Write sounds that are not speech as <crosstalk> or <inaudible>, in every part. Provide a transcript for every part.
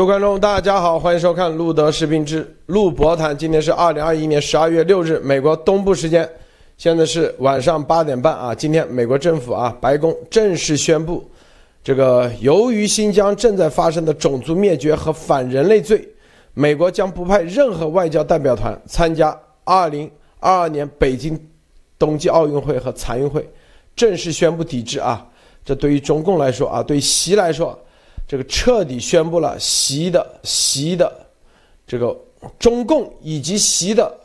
各位观众，大家好，欢迎收看路德视频之路博谈。今天是二零二一年十二月六日，美国东部时间，现在是晚上八点半啊。今天美国政府啊，白宫正式宣布，这个由于新疆正在发生的种族灭绝和反人类罪，美国将不派任何外交代表团参加二零二二年北京冬季奥运会和残运会，正式宣布抵制啊。这对于中共来说啊，对习来说。这个彻底宣布了习的习的这个中共以及习的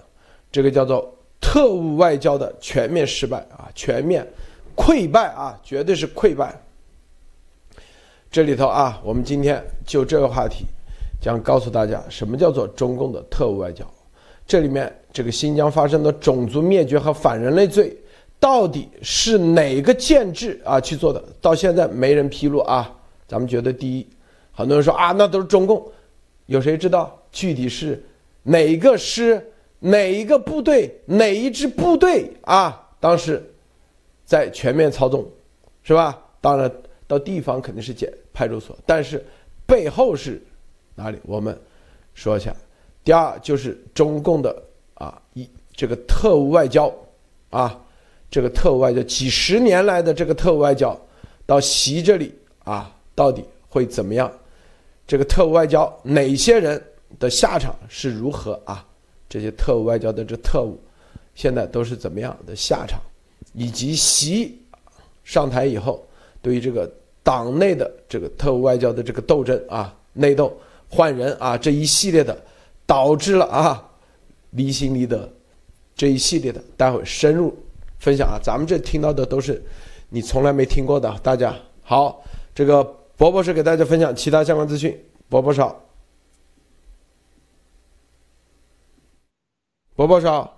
这个叫做特务外交的全面失败啊，全面溃败啊，绝对是溃败。这里头啊，我们今天就这个话题将告诉大家什么叫做中共的特务外交。这里面这个新疆发生的种族灭绝和反人类罪，到底是哪个建制啊去做的？到现在没人披露啊。咱们觉得第一，很多人说啊，那都是中共，有谁知道具体是哪一个师、哪一个部队、哪一支部队啊？当时在全面操纵，是吧？当然到地方肯定是检派出所，但是背后是哪里？我们说一下。第二就是中共的啊一这个特务外交啊，这个特务外交几十年来的这个特务外交到习这里啊。到底会怎么样？这个特务外交哪些人的下场是如何啊？这些特务外交的这特务，现在都是怎么样的下场？以及习上台以后，对于这个党内的这个特务外交的这个斗争啊，内斗换人啊，这一系列的，导致了啊离心离德这一系列的，待会深入分享啊。咱们这听到的都是你从来没听过的，大家好，这个。博博是给大家分享其他相关资讯，博博少，博博少。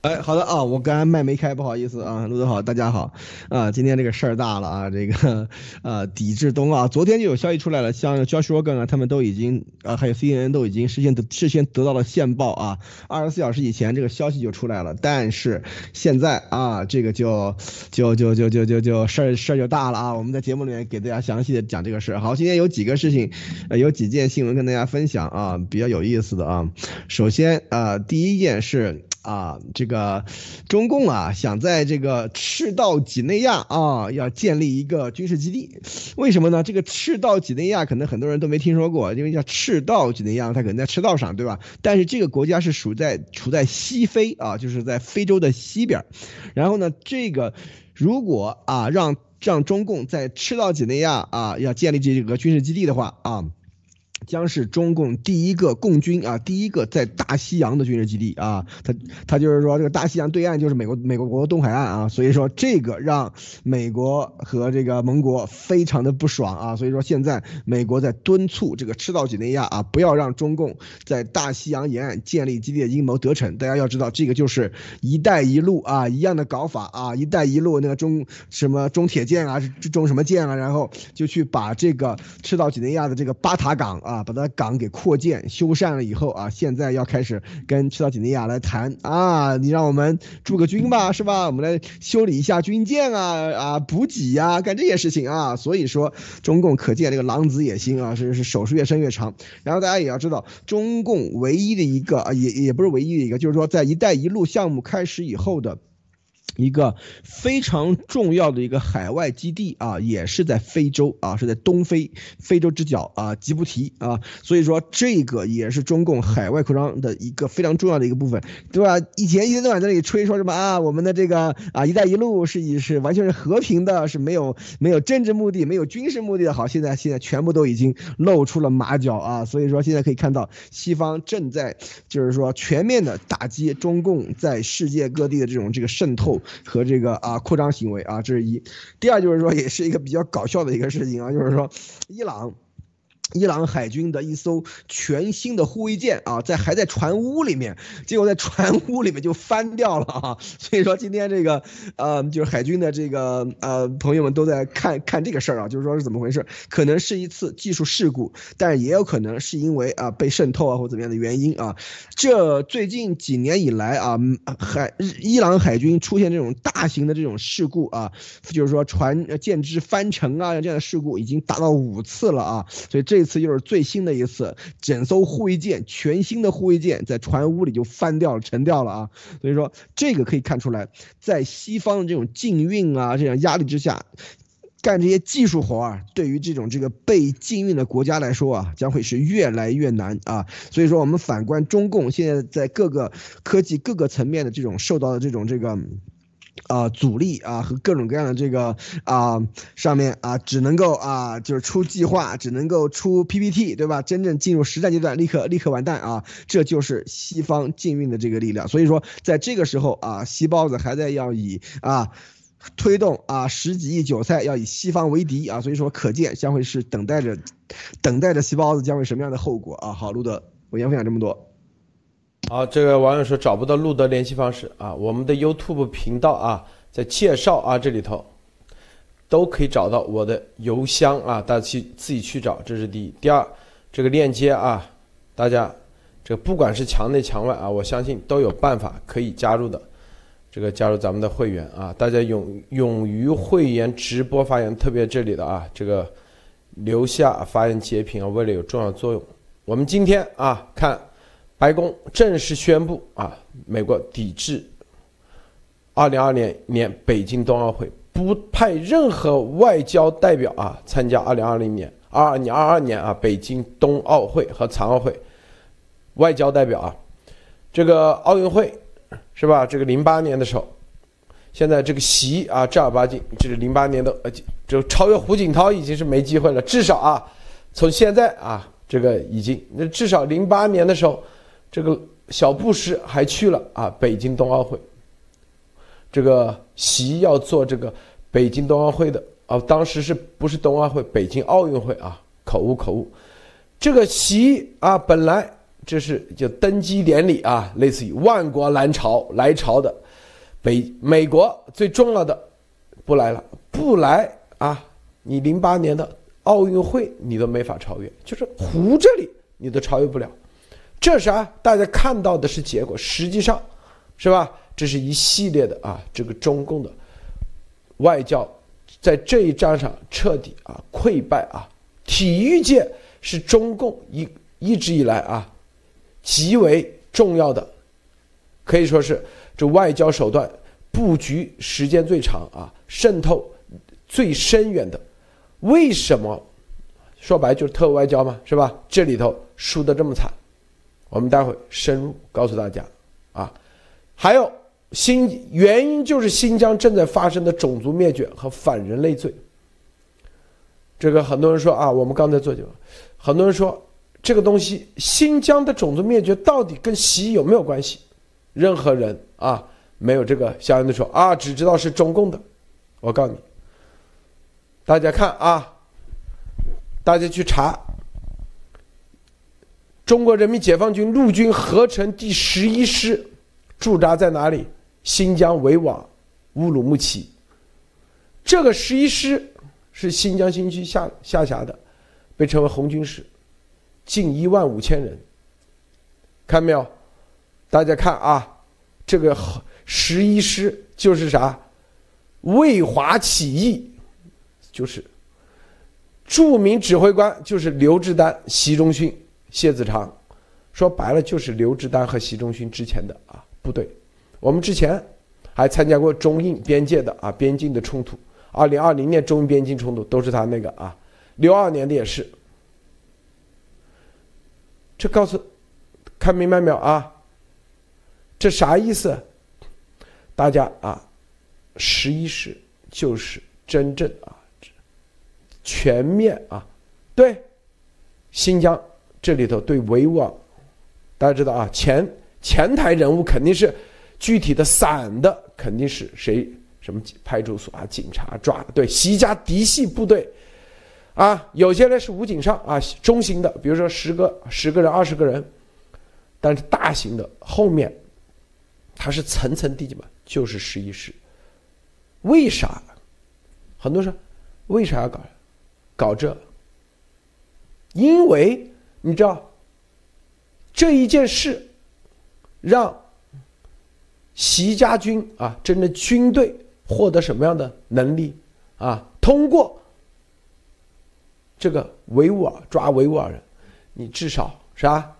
哎，好的啊，我刚才麦没开，不好意思啊，陆总好，大家好啊，今天这个事儿大了啊，这个呃，抵制冬奥，昨天就有消息出来了，像 Josh Rogan 啊，他们都已经啊，还有 CNN 都已经事先得事先得到了线报啊，二十四小时以前这个消息就出来了，但是现在啊，这个就就就就就就就事儿事儿就大了啊，我们在节目里面给大家详细的讲这个事儿。好，今天有几个事情，呃，有几件新闻跟大家分享啊，比较有意思的啊，首先啊，第一件是。啊，这个中共啊，想在这个赤道几内亚啊，要建立一个军事基地，为什么呢？这个赤道几内亚可能很多人都没听说过，因为叫赤道几内亚，它可能在赤道上，对吧？但是这个国家是属在处在西非啊，就是在非洲的西边。然后呢，这个如果啊，让让中共在赤道几内亚啊，要建立这个军事基地的话啊。将是中共第一个共军啊，第一个在大西洋的军事基地啊，他他就是说这个大西洋对岸就是美国美国国东海岸啊，所以说这个让美国和这个盟国非常的不爽啊，所以说现在美国在敦促这个赤道几内亚啊，不要让中共在大西洋沿岸建立基地的阴谋得逞。大家要知道，这个就是一带一路啊一样的搞法啊，一带一路那个中什么中铁建啊，中什么建啊，然后就去把这个赤道几内亚的这个巴塔港。啊，把它港给扩建修缮了以后啊，现在要开始跟赤道几内亚来谈啊，你让我们驻个军吧，是吧？我们来修理一下军舰啊啊，补给呀，干这些事情啊。所以说，中共可见这个狼子野心啊，是是手是越伸越长。然后大家也要知道，中共唯一的一个啊，也也不是唯一的一个，就是说在“一带一路”项目开始以后的。一个非常重要的一个海外基地啊，也是在非洲啊，是在东非非洲之角啊，吉布提啊，所以说这个也是中共海外扩张的一个非常重要的一个部分，对吧？以前一天到晚在那里吹说什么啊，我们的这个啊“一带一路”是以是完全是和平的，是没有没有政治目的、没有军事目的的。好，现在现在全部都已经露出了马脚啊，所以说现在可以看到西方正在就是说全面的打击中共在世界各地的这种这个渗透。和这个啊扩张行为啊，这是一。第二就是说，也是一个比较搞笑的一个事情啊，就是说，伊朗。伊朗海军的一艘全新的护卫舰啊，在还在船坞里面，结果在船坞里面就翻掉了啊！<laughs> 所以说今天这个呃，就是海军的这个呃朋友们都在看看这个事儿啊，就是说是怎么回事？可能是一次技术事故，但也有可能是因为啊被渗透啊或怎么样的原因啊。这最近几年以来啊，海伊朗海军出现这种大型的这种事故啊，就是说船舰只翻沉啊这样的事故已经达到五次了啊，所以这。这次又是最新的一次，整艘护卫舰，全新的护卫舰在船坞里就翻掉了，沉掉了啊！所以说这个可以看出来，在西方的这种禁运啊这样压力之下。干这些技术活啊，对于这种这个被禁运的国家来说啊，将会是越来越难啊。所以说，我们反观中共现在在各个科技各个层面的这种受到的这种这个啊阻力啊和各种各样的这个啊上面啊，只能够啊就是出计划，只能够出 PPT，对吧？真正进入实战阶段，立刻立刻完蛋啊！这就是西方禁运的这个力量。所以说，在这个时候啊，西包子还在要以啊。推动啊，十几亿韭菜要以西方为敌啊，所以说可见将会是等待着，等待着细包子将会什么样的后果啊？好，路德，我先分享这么多。好，这个网友说找不到路德联系方式啊，我们的 YouTube 频道啊，在介绍啊这里头都可以找到我的邮箱啊，大家去自己去找，这是第一。第二，这个链接啊，大家这个不管是墙内墙外啊，我相信都有办法可以加入的。这个加入咱们的会员啊，大家勇勇于会员直播发言，特别这里的啊，这个留下发言截屏啊，为了有重要作用。我们今天啊，看白宫正式宣布啊，美国抵制二零二零年北京冬奥会，不派任何外交代表啊参加二零二零年二二年二二年啊北京冬奥会和残奥会外交代表啊，这个奥运会。是吧？这个零八年的时候，现在这个习啊正儿八经，这是零八年的呃，就超越胡锦涛已经是没机会了。至少啊，从现在啊，这个已经那至少零八年的时候，这个小布什还去了啊北京冬奥会。这个习要做这个北京冬奥会的啊，当时是不是冬奥会？北京奥运会啊，口误口误。这个习啊，本来。这是就登基典礼啊，类似于万国来朝来朝的，北美国最重要的不来了，不来啊！你零八年的奥运会你都没法超越，就是湖这里你都超越不了。这啥？大家看到的是结果，实际上是吧？这是一系列的啊，这个中共的外交在这一仗上彻底啊溃败啊！体育界是中共一一直以来啊。极为重要的，可以说是这外交手段布局时间最长啊，渗透最深远的。为什么？说白就是特务外交嘛，是吧？这里头输得这么惨，我们待会深入告诉大家啊。还有新原因就是新疆正在发生的种族灭绝和反人类罪。这个很多人说啊，我们刚才做节目，很多人说。这个东西，新疆的种族灭绝到底跟习有没有关系？任何人啊，没有这个相应的说啊，只知道是中共的。我告诉你，大家看啊，大家去查，中国人民解放军陆军合成第十一师驻扎在哪里？新疆维瓦乌鲁木齐。这个十一师是新疆新区下下辖的，被称为红军师。近一万五千人，看没有？大家看啊，这个十一师就是啥？卫华起义，就是著名指挥官就是刘志丹、习仲勋、谢子长，说白了就是刘志丹和习仲勋之前的啊部队。我们之前还参加过中印边界的啊边境的冲突，二零二零年中印边境冲突都是他那个啊，六二年的也是。这告诉，看明白没有啊？这啥意思？大家啊，十一师就是真正啊，全面啊，对，新疆这里头对维吾尔，大家知道啊，前前台人物肯定是具体的散的，肯定是谁什么派出所啊、警察抓的，对，习家嫡系部队。啊，有些人是武警上啊，中型的，比如说十个、十个人、二十个人，但是大型的后面，它是层层递进嘛，就是十一师。为啥？很多人说，为啥要搞？搞这？因为你知道，这一件事，让习家军啊，真的军队获得什么样的能力啊？通过。这个维吾尔抓维吾尔人，你至少是吧？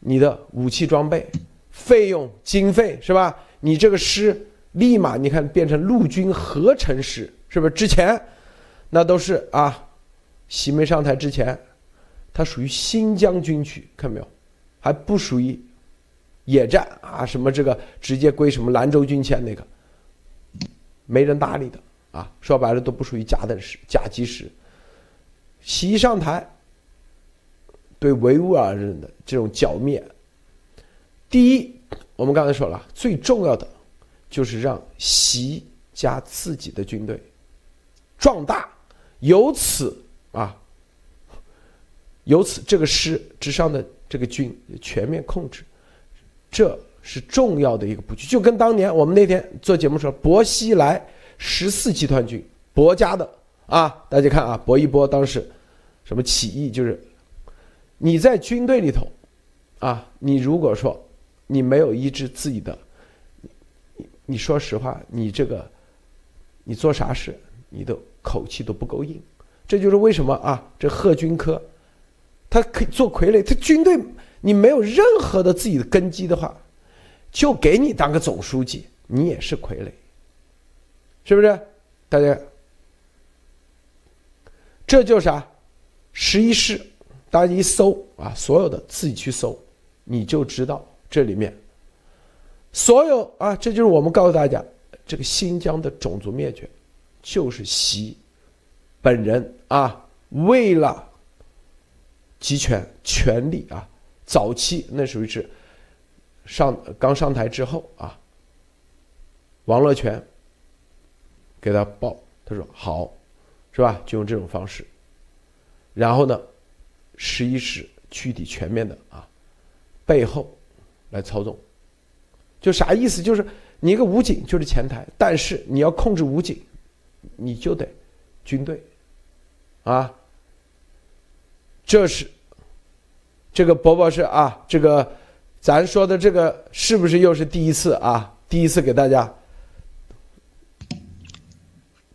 你的武器装备、费用、经费是吧？你这个师立马你看变成陆军合成师，是不是？之前那都是啊，习没上台之前，它属于新疆军区，看到没有？还不属于野战啊，什么这个直接归什么兰州军衔那个，没人搭理的。啊，说白了都不属于甲等师、甲级师。习上台，对维吾尔人的这种剿灭，第一，我们刚才说了，最重要的就是让习家自己的军队壮大，由此啊，由此这个师之上的这个军全面控制，这是重要的一个布局。就跟当年我们那天做节目说，薄熙来。十四集团军，薄家的啊，大家看啊，薄一波当时什么起义，就是你在军队里头啊，你如果说你没有一支自己的，你说实话，你这个你做啥事，你的口气都不够硬。这就是为什么啊，这贺军科他可以做傀儡，他军队你没有任何的自己的根基的话，就给你当个总书记，你也是傀儡。是不是？大家，这就是啥？十一师，大家一搜啊，所有的自己去搜，你就知道这里面所有啊，这就是我们告诉大家，这个新疆的种族灭绝，就是习本人啊，为了集权权力啊，早期那属于是上刚上台之后啊，王乐泉。给他报，他说好，是吧？就用这种方式，然后呢，十一师具体全面的啊，背后来操纵，就啥意思？就是你一个武警就是前台，但是你要控制武警，你就得军队啊。这是这个伯伯是啊，这个咱说的这个是不是又是第一次啊？第一次给大家。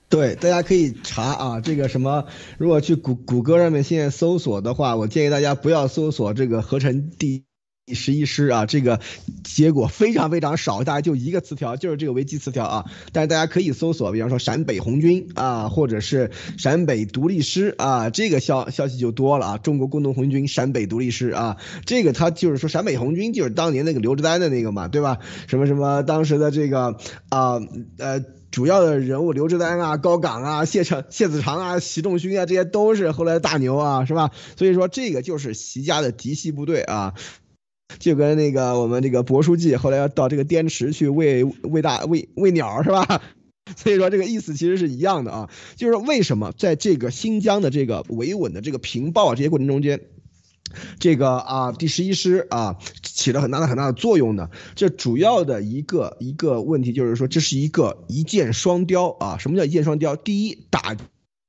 对，大家可以查啊，这个什么，如果去谷谷歌上面现在搜索的话，我建议大家不要搜索这个合成第十一师啊，这个结果非常非常少，大概就一个词条，就是这个维基词条啊。但是大家可以搜索，比方说陕北红军啊，或者是陕北独立师啊，这个消消息就多了啊。中国工农红军陕北独立师啊，这个他就是说陕北红军就是当年那个刘志丹的那个嘛，对吧？什么什么当时的这个啊呃。主要的人物刘志丹啊、高岗啊、谢长、谢子长啊、习仲勋啊，这些都是后来的大牛啊，是吧？所以说这个就是习家的嫡系部队啊，就跟那个我们这个博书记后来要到这个滇池去喂喂大喂喂鸟是吧？<laughs> 所以说这个意思其实是一样的啊，就是为什么在这个新疆的这个维稳的这个平报这些过程中间。这个啊，第十一师啊，起了很大的很大的作用呢。这主要的一个一个问题就是说，这是一个一箭双雕啊。什么叫一箭双雕？第一，打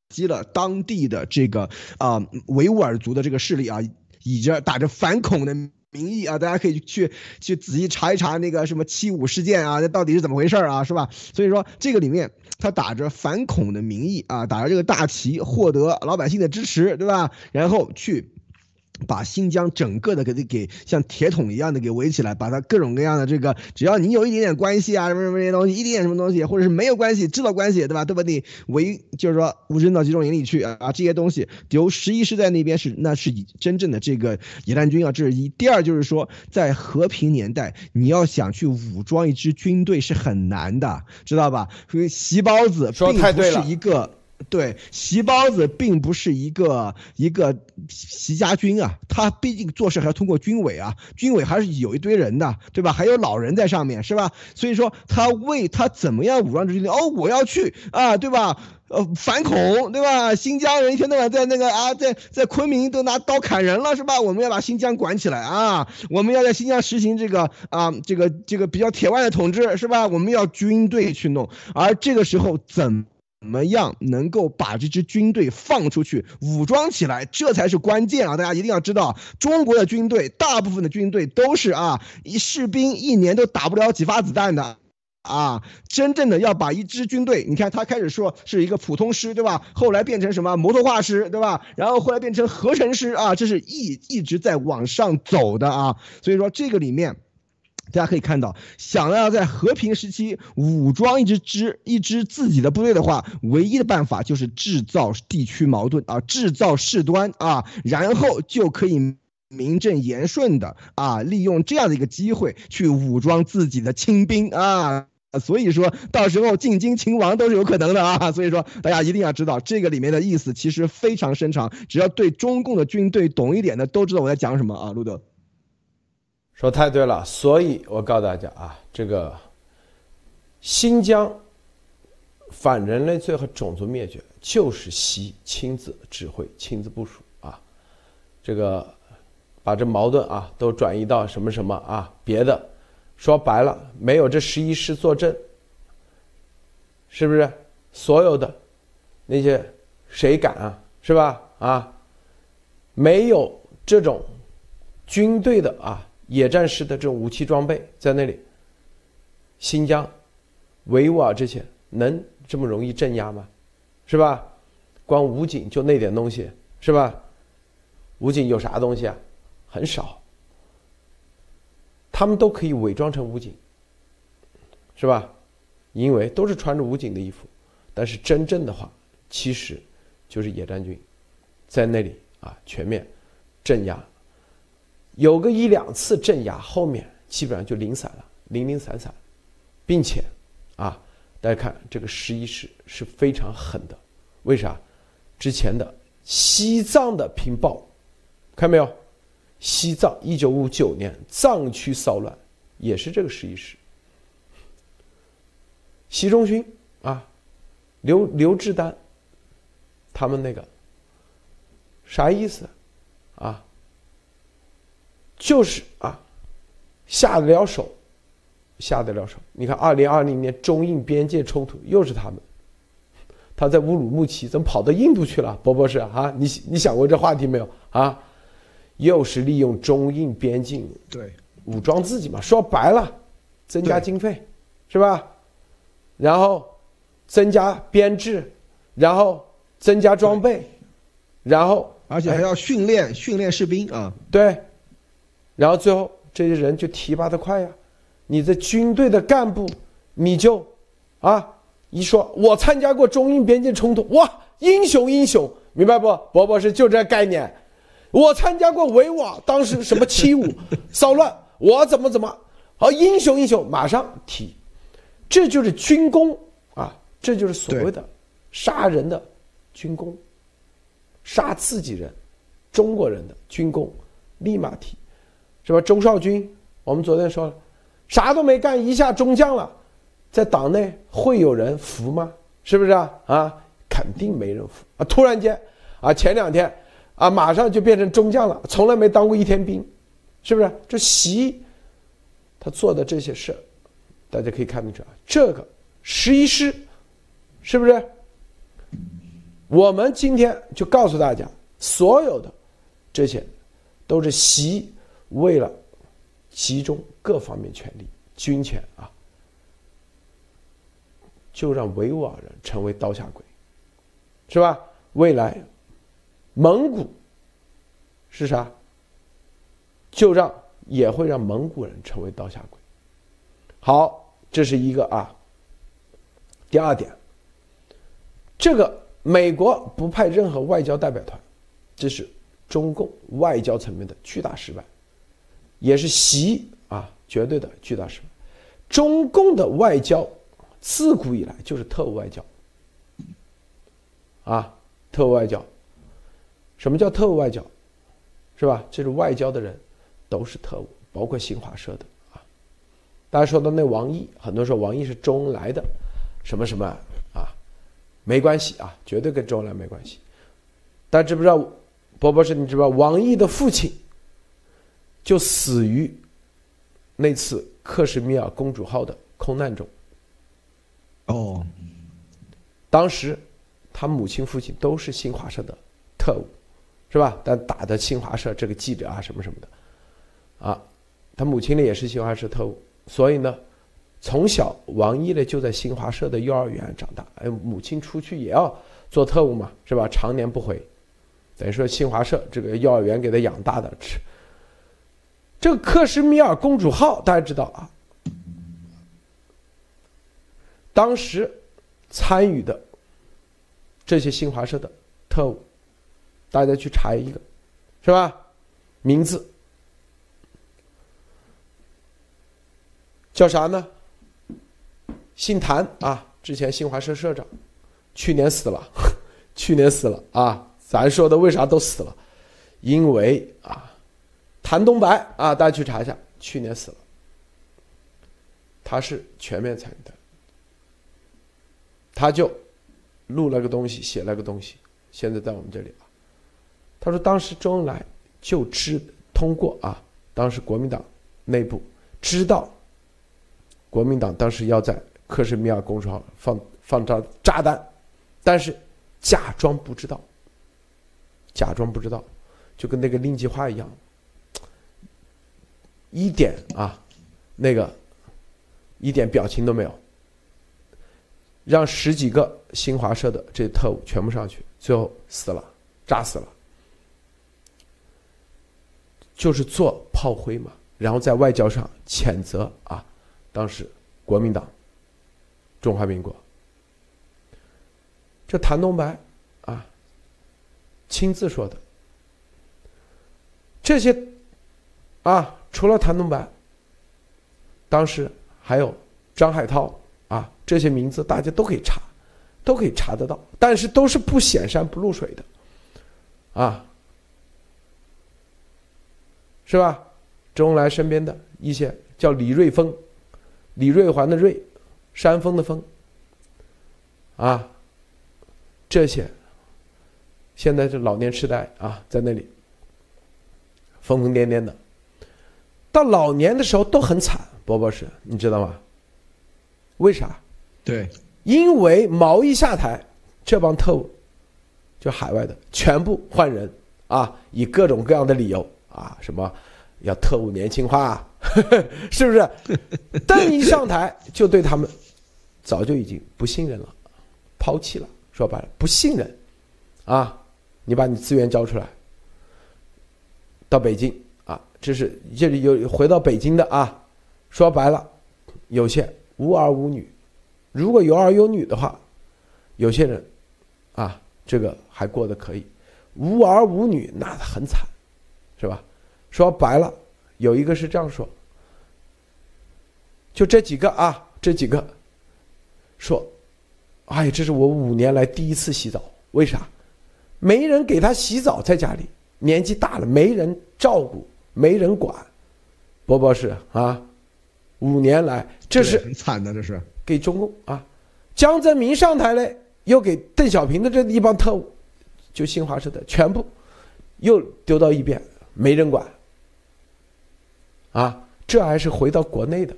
击了当地的这个啊维吾尔族的这个势力啊，以着打着反恐的名义啊，大家可以去去仔细查一查那个什么七五事件啊，那到底是怎么回事啊，是吧？所以说这个里面他打着反恐的名义啊，打着这个大旗，获得老百姓的支持，对吧？然后去。把新疆整个的给给像铁桶一样的给围起来，把它各种各样的这个，只要你有一点点关系啊，什么什么这些东西，一点点什么东西，或者是没有关系，制造关系，对吧？都把你围，就是说扔到集中营里去啊啊！这些东西，由十一师在那边是那是以真正的这个野战军啊，这是一。第二就是说，在和平年代，你要想去武装一支军队是很难的，知道吧？所以习包子并不是一个。对，席包子并不是一个一个习家军啊，他毕竟做事还要通过军委啊，军委还是有一堆人的，对吧？还有老人在上面，是吧？所以说他为他怎么样武装军队？哦，我要去啊，对吧？呃，反恐，对吧？新疆人一天到晚在那个啊，在在昆明都拿刀砍人了，是吧？我们要把新疆管起来啊，我们要在新疆实行这个啊，这个这个比较铁腕的统治，是吧？我们要军队去弄，而这个时候怎？怎么样能够把这支军队放出去，武装起来，这才是关键啊！大家一定要知道，中国的军队大部分的军队都是啊，一士兵一年都打不了几发子弹的。啊，真正的要把一支军队，你看他开始说是一个普通师，对吧？后来变成什么摩托化师，对吧？然后后来变成合成师啊，这是一一直在往上走的啊。所以说这个里面，大家可以看到，想要在和平时期武装一支支一支自己的部队的话，唯一的办法就是制造地区矛盾啊，制造事端啊，然后就可以名正言顺的啊，利用这样的一个机会去武装自己的亲兵啊。所以说到时候进京擒王都是有可能的啊！所以说大家一定要知道这个里面的意思其实非常深长，只要对中共的军队懂一点的都知道我在讲什么啊！路德说太对了，所以我告诉大家啊，这个新疆反人类罪和种族灭绝就是习亲自指挥、亲自部署啊，这个把这矛盾啊都转移到什么什么啊别的。说白了，没有这十一师坐镇，是不是所有的那些谁敢啊？是吧？啊，没有这种军队的啊野战式的这种武器装备在那里，新疆维吾尔这些能这么容易镇压吗？是吧？光武警就那点东西，是吧？武警有啥东西啊？很少。他们都可以伪装成武警，是吧？因为都是穿着武警的衣服，但是真正的话，其实就是野战军，在那里啊全面镇压，有个一两次镇压，后面基本上就零散了，零零散散，并且啊，大家看这个十一师是非常狠的，为啥？之前的西藏的平暴，看没有？西藏一九五九年藏区骚乱，也是这个十一师。习仲勋啊，刘刘志丹，他们那个啥意思啊？就是啊，下得了手，下得了手。你看，二零二零年中印边界冲突又是他们，他在乌鲁木齐怎么跑到印度去了？博博士啊，你你想过这话题没有啊？又是利用中印边境对武装自己嘛？说白了，增加经费，是吧？然后增加编制，然后增加装备，然后而且还要训练训练士兵啊。对，然后最后这些人就提拔的快呀。你的军队的干部，你就啊一说，我参加过中印边境冲突，哇，英雄英雄，明白不？伯伯是就这概念。我参加过维吾尔，当时什么七五 <laughs> 骚乱，我怎么怎么，好英雄英雄，马上提，这就是军功啊，这就是所谓的杀人的军功，杀自己人，中国人的军功，立马提，是吧？周少军，我们昨天说了，啥都没干，一下中将了，在党内会有人服吗？是不是啊？啊，肯定没人服啊！突然间啊，前两天。啊，马上就变成中将了，从来没当过一天兵，是不是？这习他做的这些事大家可以看得出来，这个十一师，是不是？我们今天就告诉大家，所有的这些都是习为了集中各方面权力、军权啊，就让维吾尔人成为刀下鬼，是吧？未来。蒙古是啥？就让也会让蒙古人成为刀下鬼。好，这是一个啊。第二点，这个美国不派任何外交代表团，这是中共外交层面的巨大失败，也是习啊绝对的巨大失败。中共的外交自古以来就是特务外交，啊，特务外交。什么叫特务外交，是吧？这是外交的人，都是特务，包括新华社的啊。大家说到那王毅，很多说王毅是周恩来的，什么什么啊，没关系啊，绝对跟周恩来没关系。大家知不知道，波波士，你知不知道王毅的父亲就死于那次克什米尔公主号的空难中？哦，当时他母亲、父亲都是新华社的特务。是吧？但打的新华社这个记者啊，什么什么的，啊，他母亲呢也是新华社特务，所以呢，从小王毅呢就在新华社的幼儿园长大，哎，母亲出去也要做特务嘛，是吧？常年不回，等于说新华社这个幼儿园给他养大的。这个克什米尔公主号大家知道啊，当时参与的这些新华社的特务，大家去查一个，是吧？名字叫啥呢？姓谭啊，之前新华社社长，去年死了，<laughs> 去年死了啊！咱说的为啥都死了？因为啊，谭东白啊，大家去查一下，去年死了。他是全面参与的，他就录了个东西，写了个东西，现在在我们这里啊。他说当时周恩来就知通过啊，当时国民党内部知道，国民党当时要在。克什米尔公主号放放炸炸弹，但是假装不知道，假装不知道，就跟那个令计划一样，一点啊，那个一点表情都没有，让十几个新华社的这特务全部上去，最后死了，炸死了，就是做炮灰嘛，然后在外交上谴责啊，当时国民党。中华民国，这谭东白啊，亲自说的。这些啊，除了谭东白，当时还有张海涛啊，这些名字大家都可以查，都可以查得到，但是都是不显山不露水的，啊，是吧？周恩来身边的一些叫李瑞峰，李瑞环的瑞。山峰的峰，啊，这些，现在是老年痴呆啊，在那里疯疯癫癫的，到老年的时候都很惨，波波是，你知道吗？为啥？对，因为毛一下台，这帮特务，就海外的全部换人啊，以各种各样的理由啊，什么要特务年轻化，<laughs> 是不是？<laughs> 但一上台就对他们。早就已经不信任了，抛弃了。说白了，不信任，啊，你把你资源交出来，到北京啊，这是这里有回到北京的啊。说白了，有些无儿无女，如果有儿有女的话，有些人啊，这个还过得可以；无儿无女，那很惨，是吧？说白了，有一个是这样说，就这几个啊，这几个。说：“哎，这是我五年来第一次洗澡，为啥？没人给他洗澡，在家里年纪大了，没人照顾，没人管。波博士啊，五年来这是很惨的，这是给中共啊。江泽民上台嘞，又给邓小平的这一帮特务，就新华社的全部又丢到一边，没人管。啊，这还是回到国内的，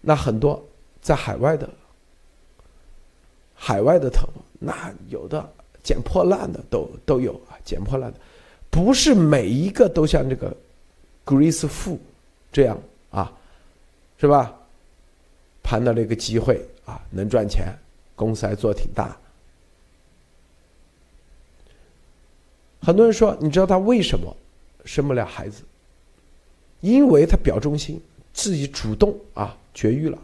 那很多。”在海外的，海外的特务，那有的捡破烂的都都有啊，捡破烂的，不是每一个都像这个 Grace 富这样啊，是吧？盘到了一个机会啊，能赚钱，公司还做挺大。很多人说，你知道他为什么生不了孩子？因为他表忠心，自己主动啊绝育了。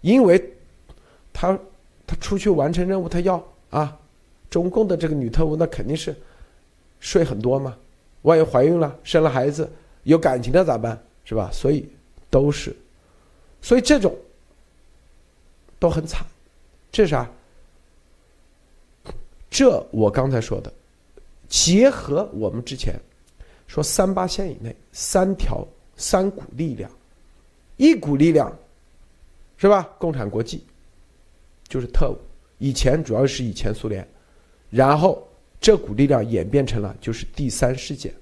因为，他他出去完成任务，他要啊，中共的这个女特务那肯定是税很多嘛，万一怀孕了生了孩子有感情的咋办？是吧？所以都是，所以这种都很惨。这啥？这我刚才说的，结合我们之前说三八线以内三条三股力量，一股力量。是吧？共产国际就是特务，以前主要是以前苏联，然后这股力量演变成了就是第三世界。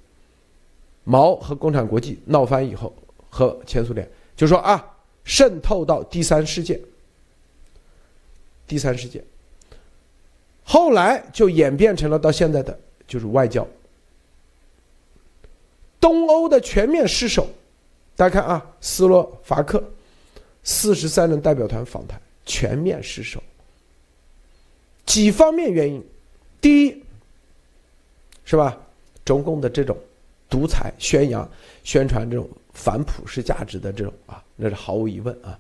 毛和共产国际闹翻以后，和前苏联就说啊，渗透到第三世界，第三世界，后来就演变成了到现在的就是外交，东欧的全面失守。大家看啊，斯洛伐克。四十三人代表团访台全面失守，几方面原因，第一，是吧？中共的这种独裁宣扬、宣传这种反普世价值的这种啊，那是毫无疑问啊。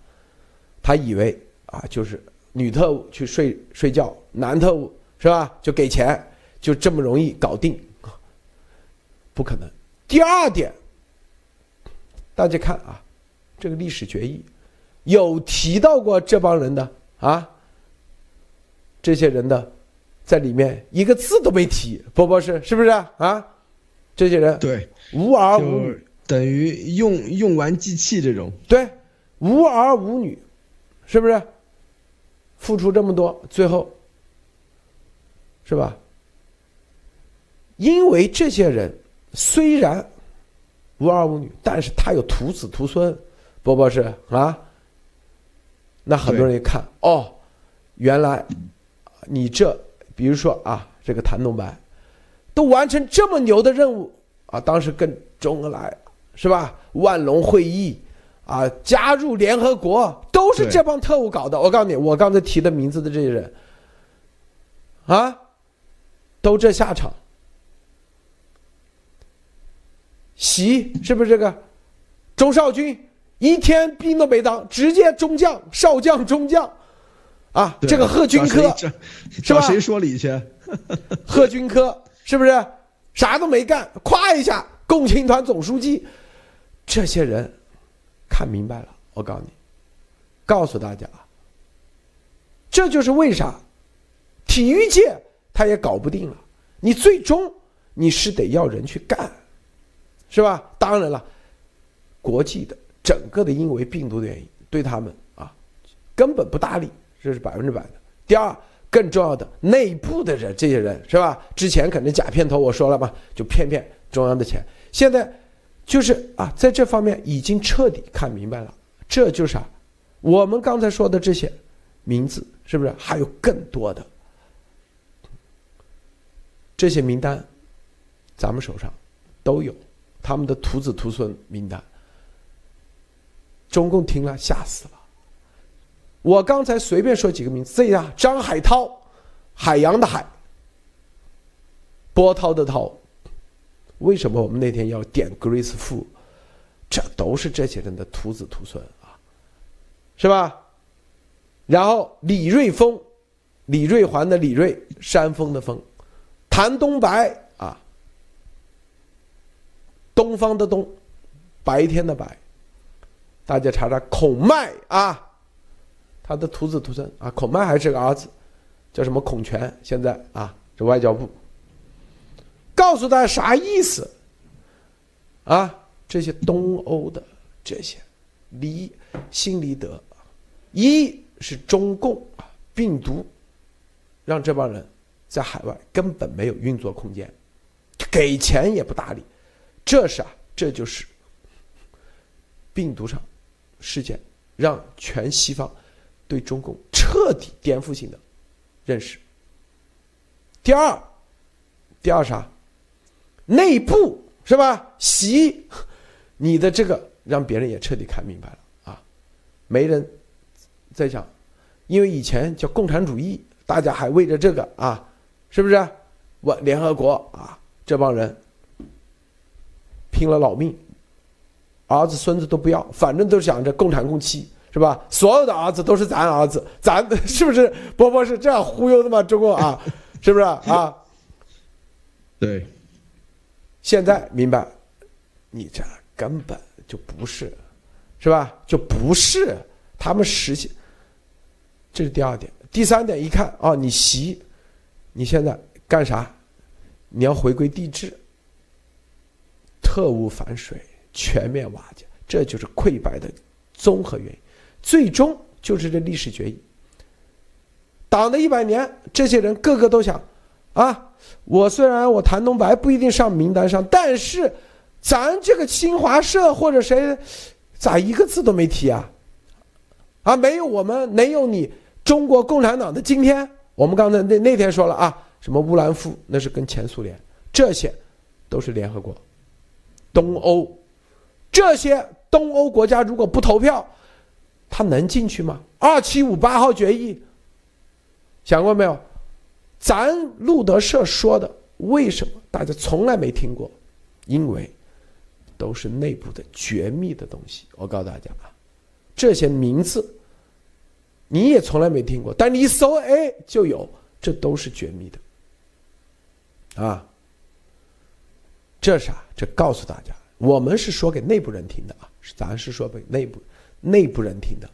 他以为啊，就是女特务去睡睡觉，男特务是吧？就给钱，就这么容易搞定？不可能。第二点，大家看啊，这个历史决议有提到过这帮人的啊，这些人的在里面一个字都没提，波波是是不是啊？这些人对无儿无女，等于用用完即弃这种。对，无儿无女，是不是？付出这么多，最后是吧？因为这些人虽然无儿无女，但是他有徒子徒孙，波波是啊。那很多人一看，哦，原来你这，比如说啊，这个谭东白。都完成这么牛的任务啊！当时跟周恩来是吧？万隆会议啊，加入联合国都是这帮特务搞的。我告诉你，我刚才提的名字的这些人啊，都这下场。习是不是这个？周少军一天兵都没当，直接中将、少将、中将啊！这个贺军科是吧？谁说理去？<laughs> 贺军科。是不是啥都没干？夸一下，共青团总书记，这些人看明白了。我告诉你，告诉大家啊，这就是为啥体育界他也搞不定了。你最终你是得要人去干，是吧？当然了，国际的整个的因为病毒的原因，对他们啊根本不搭理，这是百分之百的。第二。更重要的内部的人，这些人是吧？之前肯定假片头，我说了嘛，就骗骗中央的钱。现在就是啊，在这方面已经彻底看明白了。这就是啊，我们刚才说的这些名字，是不是还有更多的这些名单？咱们手上都有他们的徒子徒孙名单。中共听了吓死了。我刚才随便说几个名字，这样张海涛，海洋的海，波涛的涛。为什么我们那天要点 Grace 富？这都是这些人的徒子徒孙啊，是吧？然后李瑞峰，李瑞环的李瑞，山峰的峰，谭东白啊，东方的东，白天的白。大家查查孔麦啊。他的徒子徒孙啊，孔迈还是个儿子，叫什么孔权？现在啊，这外交部告诉大家啥意思？啊，这些东欧的这些离新离德，一是中共啊病毒，让这帮人在海外根本没有运作空间，给钱也不搭理，这是啊，这就是病毒上事件，让全西方。对中共彻底颠覆性的认识。第二，第二啥？内部是吧？习，你的这个让别人也彻底看明白了啊！没人在讲，因为以前叫共产主义，大家还为着这个啊，是不是？我联合国啊，这帮人拼了老命，儿子孙子都不要，反正都想着共产共妻。是吧？所有的儿子都是咱儿子，咱 <laughs> 是不是？波波是这样忽悠的吗？中共啊，是不是啊？对。现在明白，你这根本就不是，是吧？就不是他们实现。这是第二点，第三点一看啊，你习，你现在干啥？你要回归帝制，特务反水，全面瓦解，这就是溃败的综合原因。最终就是这历史决议。党的一百年，这些人个个都想，啊，我虽然我谭东白不一定上名单上，但是，咱这个新华社或者谁，咋一个字都没提啊？啊，没有我们，没有你中国共产党的今天。我们刚才那那天说了啊，什么乌兰夫那是跟前苏联，这些都是联合国，东欧，这些东欧国家如果不投票。他能进去吗？二七五八号决议，想过没有？咱路德社说的，为什么大家从来没听过？因为都是内部的绝密的东西。我告诉大家啊，这些名字你也从来没听过，但你一搜，哎，就有，这都是绝密的啊。这啥？这告诉大家，我们是说给内部人听的啊，咱是说给内部内部人听的。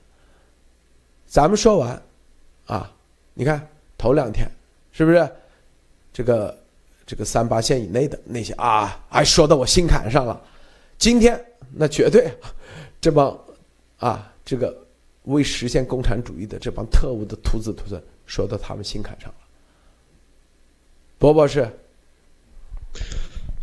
咱们说完，啊，你看头两天是不是这个这个三八线以内的那些啊，还说到我心坎上了。今天那绝对这帮啊，这个为实现共产主义的这帮特务的徒子徒孙，说到他们心坎上了。博博士。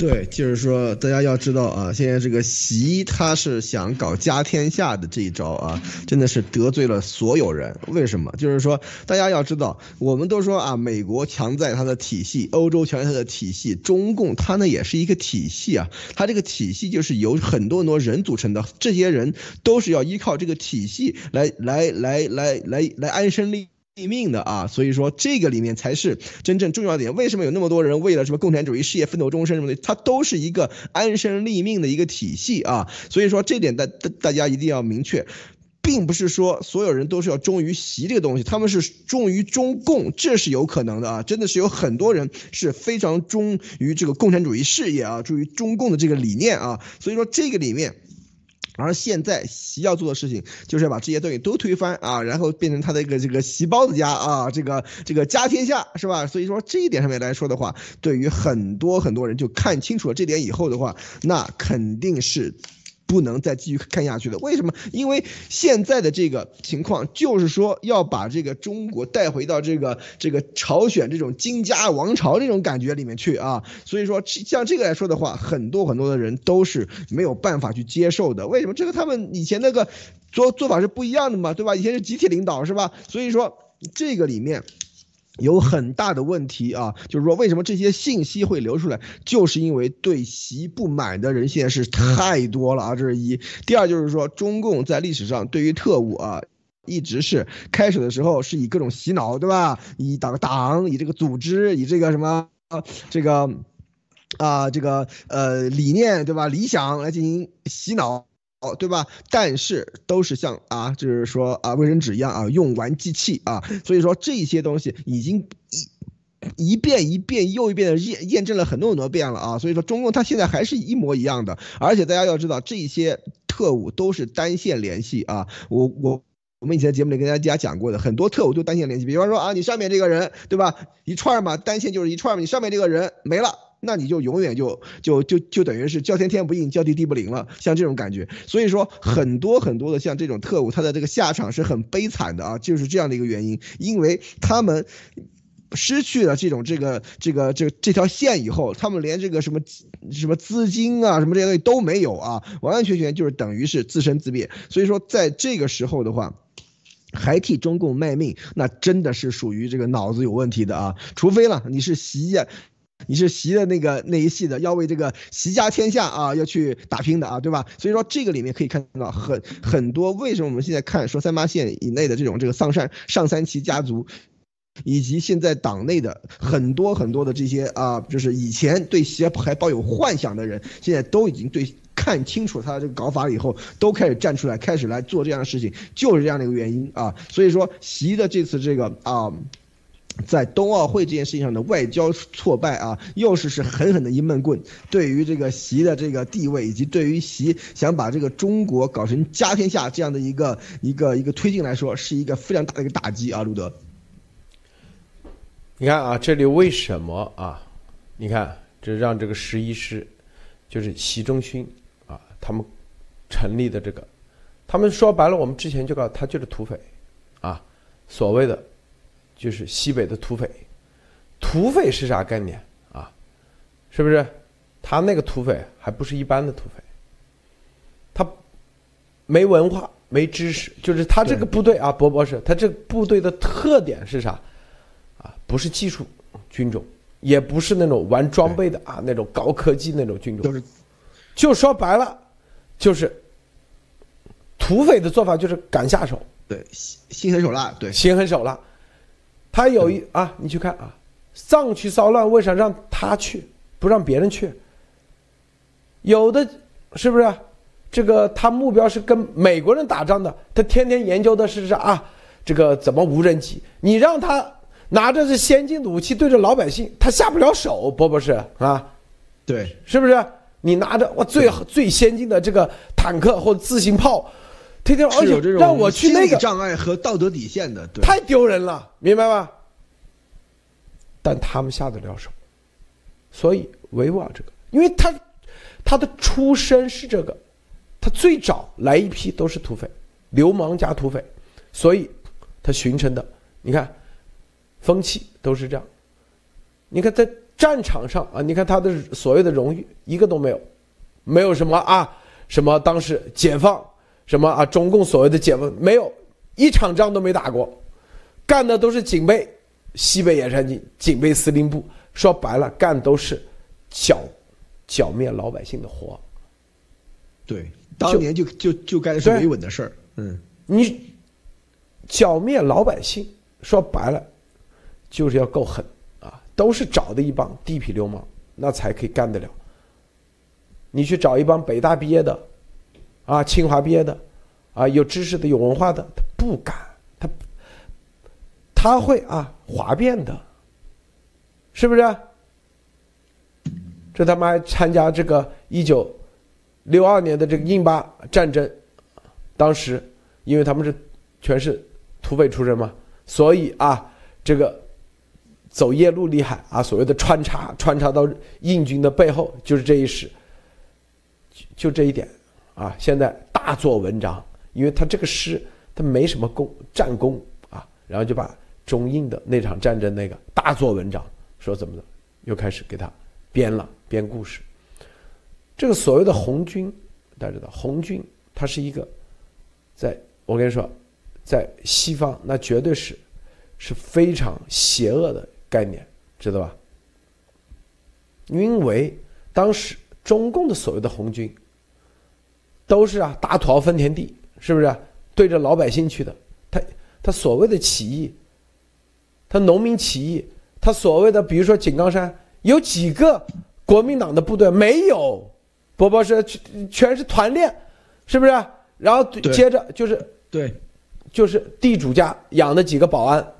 对，就是说，大家要知道啊，现在这个习他是想搞家天下的这一招啊，真的是得罪了所有人。为什么？就是说，大家要知道，我们都说啊，美国强在它的体系，欧洲强在它的体系，中共它呢也是一个体系啊，它这个体系就是由很多很多人组成的，这些人都是要依靠这个体系来来来来来来安身立。立命的啊，所以说这个里面才是真正重要点。为什么有那么多人为了什么共产主义事业奋斗终身什么的？它都是一个安身立命的一个体系啊。所以说这点大大大家一定要明确，并不是说所有人都是要忠于习这个东西，他们是忠于中共，这是有可能的啊。真的是有很多人是非常忠于这个共产主义事业啊，忠于中共的这个理念啊。所以说这个里面。而现在习要做的事情，就是要把这些东西都推翻啊，然后变成他的一个这个习包子家啊，这个这个家天下是吧？所以说这一点上面来说的话，对于很多很多人就看清楚了这点以后的话，那肯定是。不能再继续看下去了。为什么？因为现在的这个情况就是说要把这个中国带回到这个这个朝鲜这种金家王朝这种感觉里面去啊。所以说，像这个来说的话，很多很多的人都是没有办法去接受的。为什么？这个他们以前那个做做法是不一样的嘛，对吧？以前是集体领导是吧？所以说这个里面。有很大的问题啊，就是说为什么这些信息会流出来，就是因为对习不满的人现在是太多了啊，这是一。第二就是说，中共在历史上对于特务啊，一直是开始的时候是以各种洗脑，对吧？以党党，以这个组织，以这个什么这个啊这个呃理念，对吧？理想来进行洗脑。哦，对吧？但是都是像啊，就是说啊，卫生纸一样啊，用完即弃啊。所以说这些东西已经一一遍一遍又一遍的验验证了很多很多遍了啊。所以说中共他现在还是一模一样的，而且大家要知道，这些特务都是单线联系啊。我我我们以前节目里跟大家讲过的，很多特务都单线联系。比方说啊，你上面这个人，对吧？一串嘛，单线就是一串嘛，你上面这个人没了。那你就永远就就就就等于是叫天天不应，叫地地不灵了，像这种感觉。所以说很多很多的像这种特务，他的这个下场是很悲惨的啊，就是这样的一个原因，因为他们失去了这种这个这个这这条线以后，他们连这个什么什么资金啊什么这些东西都没有啊，完完全全就是等于是自生自灭。所以说在这个时候的话，还替中共卖命，那真的是属于这个脑子有问题的啊，除非了你是习呀。你是习的那个那一系的，要为这个习家天下啊，要去打拼的啊，对吧？所以说这个里面可以看到很很多，为什么我们现在看说三八线以内的这种这个上山上三旗家族，以及现在党内的很多很多的这些啊，就是以前对习还抱有幻想的人，现在都已经对看清楚他这个搞法以后，都开始站出来，开始来做这样的事情，就是这样的一个原因啊。所以说习的这次这个啊。在冬奥会这件事情上的外交挫败啊，又是是狠狠的一闷棍，对于这个习的这个地位，以及对于习想把这个中国搞成家天下这样的一个一个一个推进来说，是一个非常大的一个打击啊，路德。你看啊，这里为什么啊？你看，这让这个十一师，就是习仲勋啊，他们成立的这个，他们说白了，我们之前就告诉他就是土匪啊，所谓的。就是西北的土匪，土匪是啥概念啊？是不是？他那个土匪还不是一般的土匪，他没文化、没知识，就是他这个部队啊，博博士，他这部队的特点是啥？啊，不是技术军种，也不是那种玩装备的啊，那种高科技那种军种，就说白了，就是土土匪的做法就是敢下手，对，心心狠手辣，对，心狠手辣。他有一啊，你去看啊，藏区骚乱为啥让他去，不让别人去？有的是不是？这个他目标是跟美国人打仗的，他天天研究的是啥啊？这个怎么无人机？你让他拿着这先进的武器对着老百姓，他下不了手，不不是啊？对，是不是？你拿着我最最先进的这个坦克或者自行炮，天天而且让我去那个障碍和道德底线的，对，太丢人了，明白吗？但他们下得了手，所以维吾尔这个，因为他他的出身是这个，他最早来一批都是土匪，流氓加土匪，所以他形成的，你看风气都是这样，你看在。战场上啊，你看他的所谓的荣誉一个都没有，没有什么啊，什么当时解放，什么啊，中共所谓的解放没有，一场仗都没打过，干的都是警备，西北野战军警备司令部，说白了干都是剿剿灭老百姓的活。对，当年就就就干的是维稳的事儿。嗯，你剿灭老百姓，说白了就是要够狠啊。都是找的一帮地痞流氓，那才可以干得了。你去找一帮北大毕业的，啊，清华毕业的，啊，有知识的、有文化的，他不敢，他他会啊哗变的，是不是？这他妈参加这个一九六二年的这个印巴战争，当时因为他们是全是土匪出身嘛，所以啊，这个。走夜路厉害啊！所谓的穿插，穿插到印军的背后，就是这一史，就这一点啊！现在大做文章，因为他这个诗他没什么功战功啊，然后就把中印的那场战争那个大做文章，说怎么的，又开始给他编了编故事。这个所谓的红军，大家知道，红军他是一个，在我跟你说，在西方那绝对是是非常邪恶的。概念知道吧？因为当时中共的所谓的红军，都是啊打土豪分田地，是不是对着老百姓去的？他他所谓的起义，他农民起义，他所谓的比如说井冈山有几个国民党的部队没有？不不是全是团练，是不是？然后接着就是对，就是地主家养的几个保安。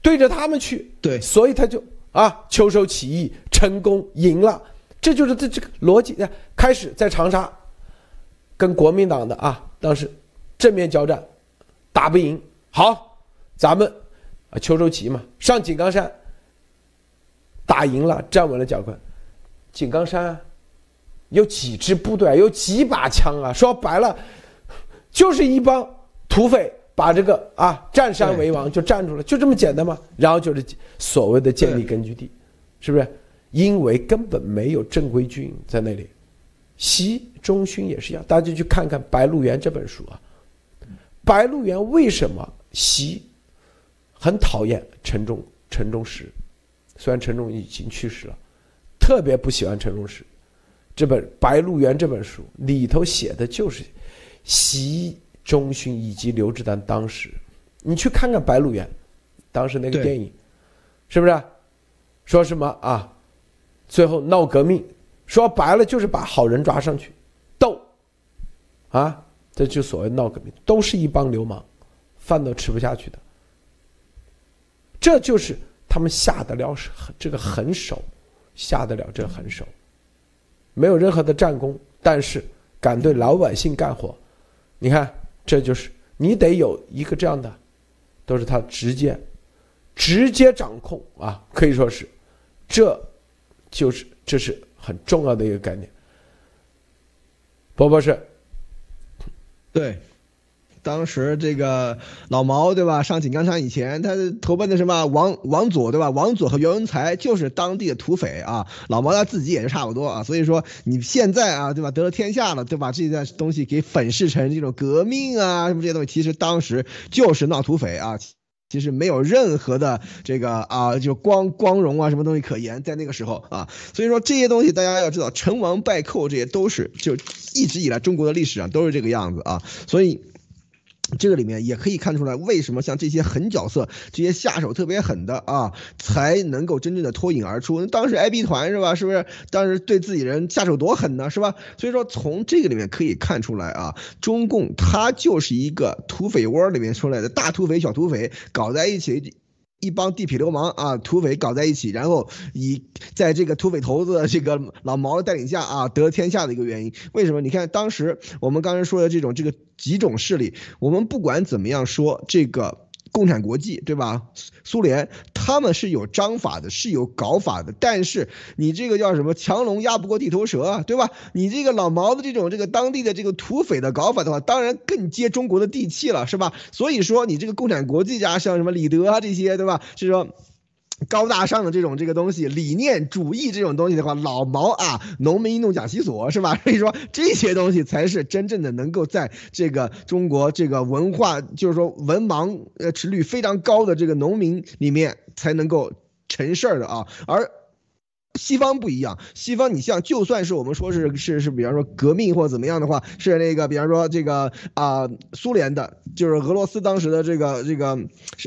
对着他们去，对，所以他就啊，秋收起义成功赢了，这就是这这个逻辑。开始在长沙跟国民党的啊，当时正面交战，打不赢，好，咱们啊秋收起义嘛，上井冈山打赢了，站稳了脚跟。井冈山啊有几支部队啊，有几把枪啊，说白了就是一帮土匪。把这个啊占山为王就站住了，就这么简单吗？然后就是所谓的建立根据地，是不是？因为根本没有正规军在那里。习中勋也是一样，大家去看看《白鹿原》这本书啊，《白鹿原》为什么习很讨厌陈忠？陈忠实，虽然陈忠已经去世了，特别不喜欢陈忠实。这本《白鹿原》这本书里头写的就是习。中勋以及刘志丹当时，你去看看《白鹿原》，当时那个电影，是不是？说什么啊？最后闹革命，说白了就是把好人抓上去斗，啊，这就所谓闹革命，都是一帮流氓，饭都吃不下去的。这就是他们下得了这个狠手，下得了这狠手，没有任何的战功，但是敢对老百姓干活，你看。这就是你得有一个这样的，都是他直接、直接掌控啊，可以说是，这就是这是很重要的一个概念。波波是，对。当时这个老毛对吧？上井冈山以前，他投奔的什么王王佐对吧？王佐和袁文才就是当地的土匪啊。老毛他自己也是差不多啊。所以说你现在啊，对吧？得了天下了，对吧？这些东西给粉饰成这种革命啊什么这些东西，其实当时就是闹土匪啊。其实没有任何的这个啊，就光光荣啊，什么东西可言，在那个时候啊，所以说这些东西大家要知道，成王败寇这些都是就一直以来中国的历史上都是这个样子啊，所以。这个里面也可以看出来，为什么像这些狠角色、这些下手特别狠的啊，才能够真正的脱颖而出。当时 IB 团是吧？是不是当时对自己人下手多狠呢？是吧？所以说从这个里面可以看出来啊，中共他就是一个土匪窝里面出来的大土匪、小土匪搞在一起。一帮地痞流氓啊，土匪搞在一起，然后以在这个土匪头子这个老毛的带领下啊，得天下的一个原因。为什么？你看当时我们刚才说的这种这个几种势力，我们不管怎么样说这个。共产国际对吧？苏联他们是有章法的，是有搞法的。但是你这个叫什么？强龙压不过地头蛇啊，对吧？你这个老毛子这种这个当地的这个土匪的搞法的话，当然更接中国的地气了，是吧？所以说你这个共产国际家像什么李德啊这些，对吧？就是说。高大上的这种这个东西，理念主义这种东西的话，老毛啊，农民运动讲习所是吧？<laughs> 所以说这些东西才是真正的能够在这个中国这个文化，就是说文盲呃持率非常高的这个农民里面才能够成事儿的啊，而。西方不一样，西方你像就算是我们说是是是，比方说革命或怎么样的话，是那个比方说这个啊苏联的，就是俄罗斯当时的这个这个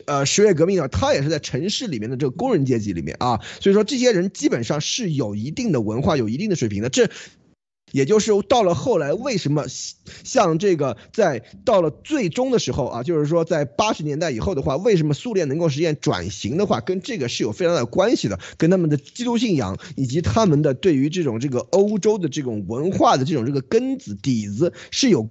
呃十月革命啊，他也是在城市里面的这个工人阶级里面啊，所以说这些人基本上是有一定的文化，有一定的水平的，这。也就是到了后来，为什么像这个在到了最终的时候啊，就是说在八十年代以后的话，为什么苏联能够实现转型的话，跟这个是有非常大的关系的，跟他们的基督信仰以及他们的对于这种这个欧洲的这种文化的这种这个根子底子是有。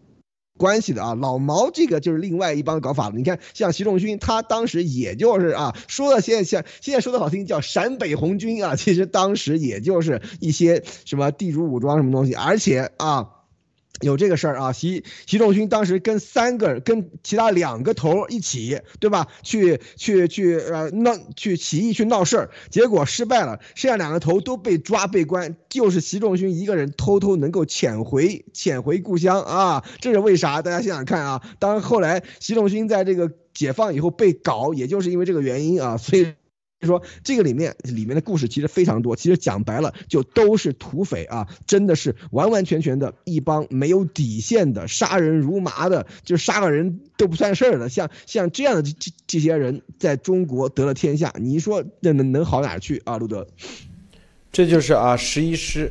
关系的啊，老毛这个就是另外一帮搞法了。你看，像习仲勋，他当时也就是啊，说的现在现现在说的好听叫陕北红军啊，其实当时也就是一些什么地主武装什么东西，而且啊。有这个事儿啊，习习仲勋当时跟三个跟其他两个头一起，对吧？去去去呃闹去起义去闹事儿，结果失败了，剩下两个头都被抓被关，就是习仲勋一个人偷偷能够潜回潜回故乡啊，这是为啥？大家想想看啊，当然后来习仲勋在这个解放以后被搞，也就是因为这个原因啊，所以。就说这个里面里面的故事其实非常多，其实讲白了就都是土匪啊，真的是完完全全的一帮没有底线的杀人如麻的，就杀个人都不算事儿的，像像这样的这这这些人在中国得了天下，你说那能能好哪去啊？路德，这就是啊，十一师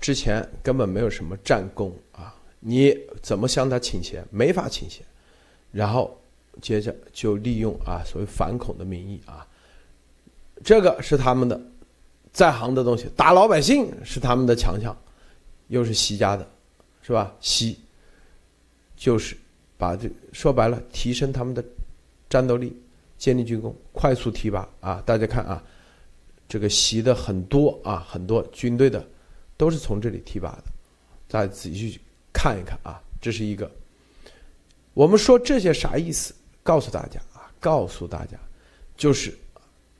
之前根本没有什么战功啊，你怎么向他请钱？没法请钱，然后接着就利用啊所谓反恐的名义啊。这个是他们的在行的东西，打老百姓是他们的强项，又是习家的，是吧？习就是把这说白了，提升他们的战斗力，建立军功，快速提拔啊！大家看啊，这个习的很多啊，很多军队的都是从这里提拔的，大家仔细去看一看啊，这是一个。我们说这些啥意思？告诉大家啊，告诉大家，就是。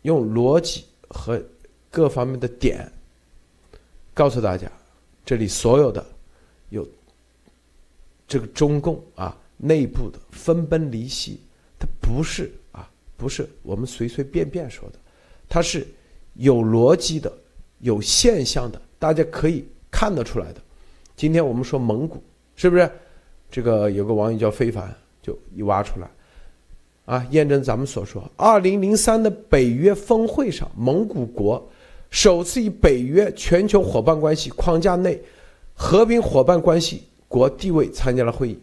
用逻辑和各方面的点告诉大家，这里所有的有这个中共啊内部的分崩离析，它不是啊不是我们随随便便说的，它是有逻辑的、有现象的，大家可以看得出来的。今天我们说蒙古，是不是？这个有个网友叫非凡，就一挖出来。啊，验证咱们所说，二零零三的北约峰会上，蒙古国首次以北约全球伙伴关系框架内和平伙伴关系国地位参加了会议。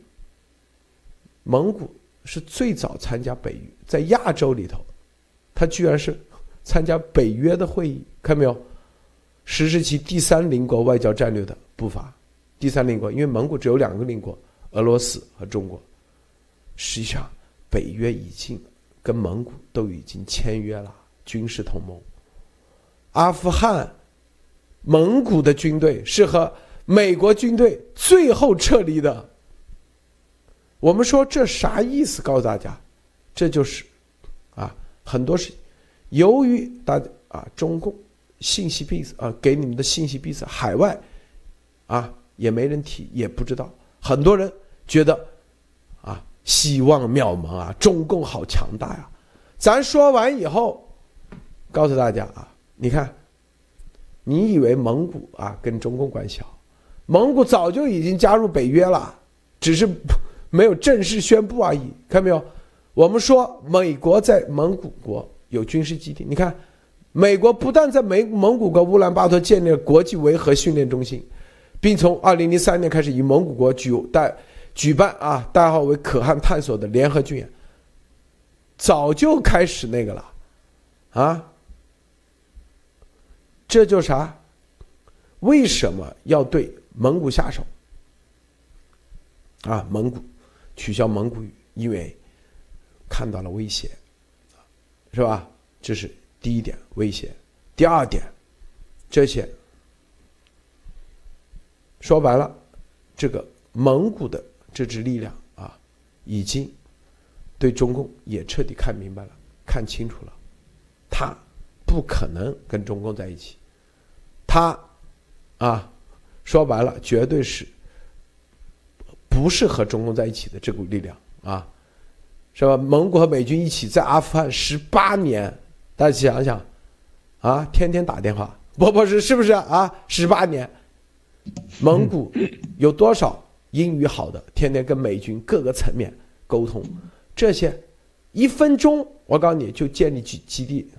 蒙古是最早参加北约，在亚洲里头，他居然是参加北约的会议，看到没有？实施其第三邻国外交战略的步伐。第三邻国，因为蒙古只有两个邻国，俄罗斯和中国，实际上。北约已经跟蒙古都已经签约了军事同盟。阿富汗、蒙古的军队是和美国军队最后撤离的。我们说这啥意思？告诉大家，这就是啊，很多事由于大家啊中共信息闭塞啊，给你们的信息闭塞，海外啊也没人提，也不知道，很多人觉得。希望渺茫啊！中共好强大呀！咱说完以后，告诉大家啊，你看，你以为蒙古啊跟中共关系好？蒙古早就已经加入北约了，只是没有正式宣布而已。看到没有？我们说美国在蒙古国有军事基地，你看，美国不但在美蒙古国乌兰巴托建立了国际维和训练中心，并从二零零三年开始与蒙古国举代举办啊代号为“可汗探索”的联合军演，早就开始那个了，啊，这就啥？为什么要对蒙古下手？啊，蒙古取消蒙古语，因为。看到了威胁，是吧？这是第一点威胁。第二点，这些说白了，这个蒙古的这支力量啊，已经对中共也彻底看明白了、看清楚了，他不可能跟中共在一起。他啊，说白了，绝对是不是和中共在一起的这股力量啊。是吧？蒙古和美军一起在阿富汗十八年，大家想想，啊，天天打电话，不不是是不是啊？十八年，蒙古有多少英语好的，天天跟美军各个层面沟通，这些一分钟，我告诉你就建立基基地。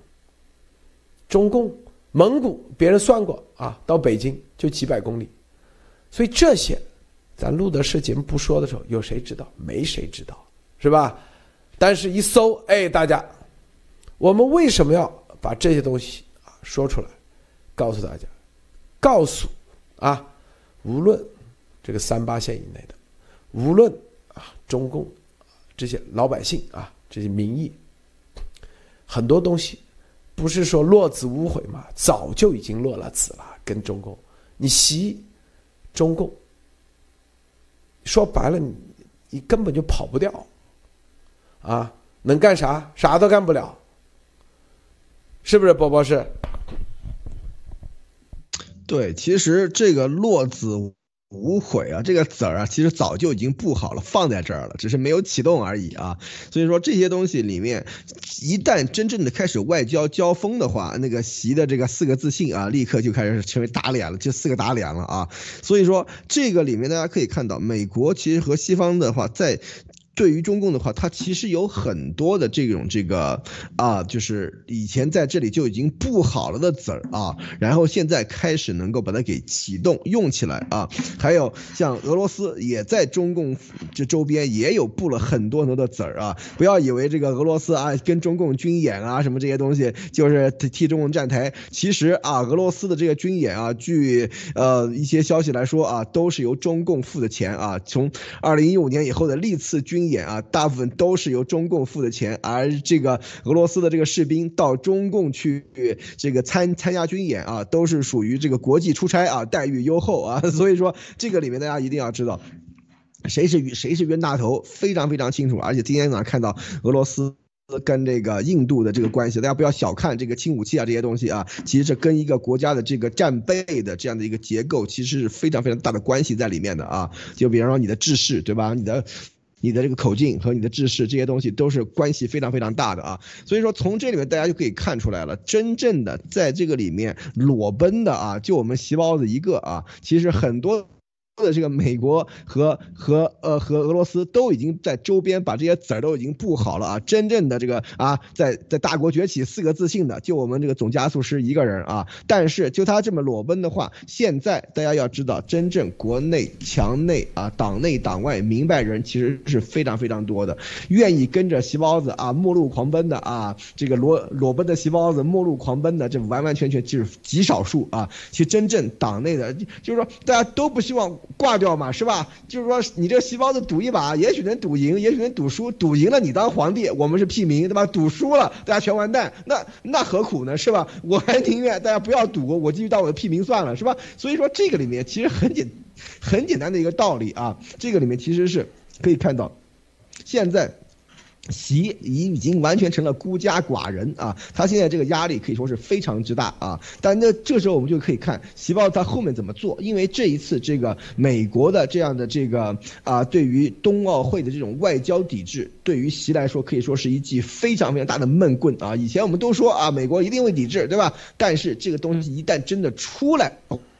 中共蒙古别人算过啊，到北京就几百公里，所以这些，咱录的是节目不说的时候，有谁知道？没谁知道，是吧？但是，一搜，哎，大家，我们为什么要把这些东西啊说出来，告诉大家，告诉啊，无论这个三八线以内的，无论啊中共这些老百姓啊这些民意，很多东西不是说落子无悔嘛，早就已经落了子了。跟中共，你习中共，说白了，你你根本就跑不掉。啊，能干啥？啥都干不了，是不是，波波是？对，其实这个落子无悔啊，这个子儿啊，其实早就已经布好了，放在这儿了，只是没有启动而已啊。所以说这些东西里面，一旦真正的开始外交交锋的话，那个习的这个四个自信啊，立刻就开始成为打脸了，就四个打脸了啊。所以说这个里面大家可以看到，美国其实和西方的话在。对于中共的话，它其实有很多的这种这个啊，就是以前在这里就已经布好了的子儿啊，然后现在开始能够把它给启动用起来啊。还有像俄罗斯也在中共这周边也有布了很多很多的子儿啊。不要以为这个俄罗斯啊跟中共军演啊什么这些东西就是替中共站台，其实啊俄罗斯的这个军演啊，据呃一些消息来说啊，都是由中共付的钱啊。从二零一五年以后的历次军演啊，大部分都是由中共付的钱，而这个俄罗斯的这个士兵到中共去这个参参加军演啊，都是属于这个国际出差啊，待遇优厚啊，<laughs> 所以说这个里面大家一定要知道，谁是谁是冤大头，非常非常清楚。而且今天早上看到俄罗斯跟这个印度的这个关系，大家不要小看这个轻武器啊这些东西啊，其实这跟一个国家的这个战备的这样的一个结构，其实是非常非常大的关系在里面的啊。就比方说你的制式，对吧？你的。你的这个口径和你的制式这些东西都是关系非常非常大的啊，所以说从这里面大家就可以看出来了，真正的在这个里面裸奔的啊，就我们席包子一个啊，其实很多。的这个美国和和呃和俄罗斯都已经在周边把这些子儿都已经布好了啊，真正的这个啊在在大国崛起四个自信的就我们这个总加速师一个人啊，但是就他这么裸奔的话，现在大家要知道，真正国内墙内啊党内党外明白人其实是非常非常多的，愿意跟着席包子啊末路狂奔的啊这个裸裸奔的席包子末路狂奔的这完完全全就是极少数啊，其实真正党内的就是说大家都不希望。挂掉嘛，是吧？就是说，你这个细胞子赌一把，也许能赌赢，也许能赌输。赌赢了你当皇帝，我们是屁民，对吧？赌输了，大家全完蛋，那那何苦呢？是吧？我还宁愿大家不要赌，我继续当我的屁民算了，是吧？所以说，这个里面其实很简很简单的一个道理啊，这个里面其实是可以看到，现在习已已经完全成了孤家寡人啊，他现在这个压力可以说是非常之大啊。但那这时候我们就可以看习报他后面怎么做，因为这一次这个美国的这样的这个啊，对于冬奥会的这种外交抵制，对于习来说可以说是一记非常非常大的闷棍啊。以前我们都说啊，美国一定会抵制，对吧？但是这个东西一旦真的出来。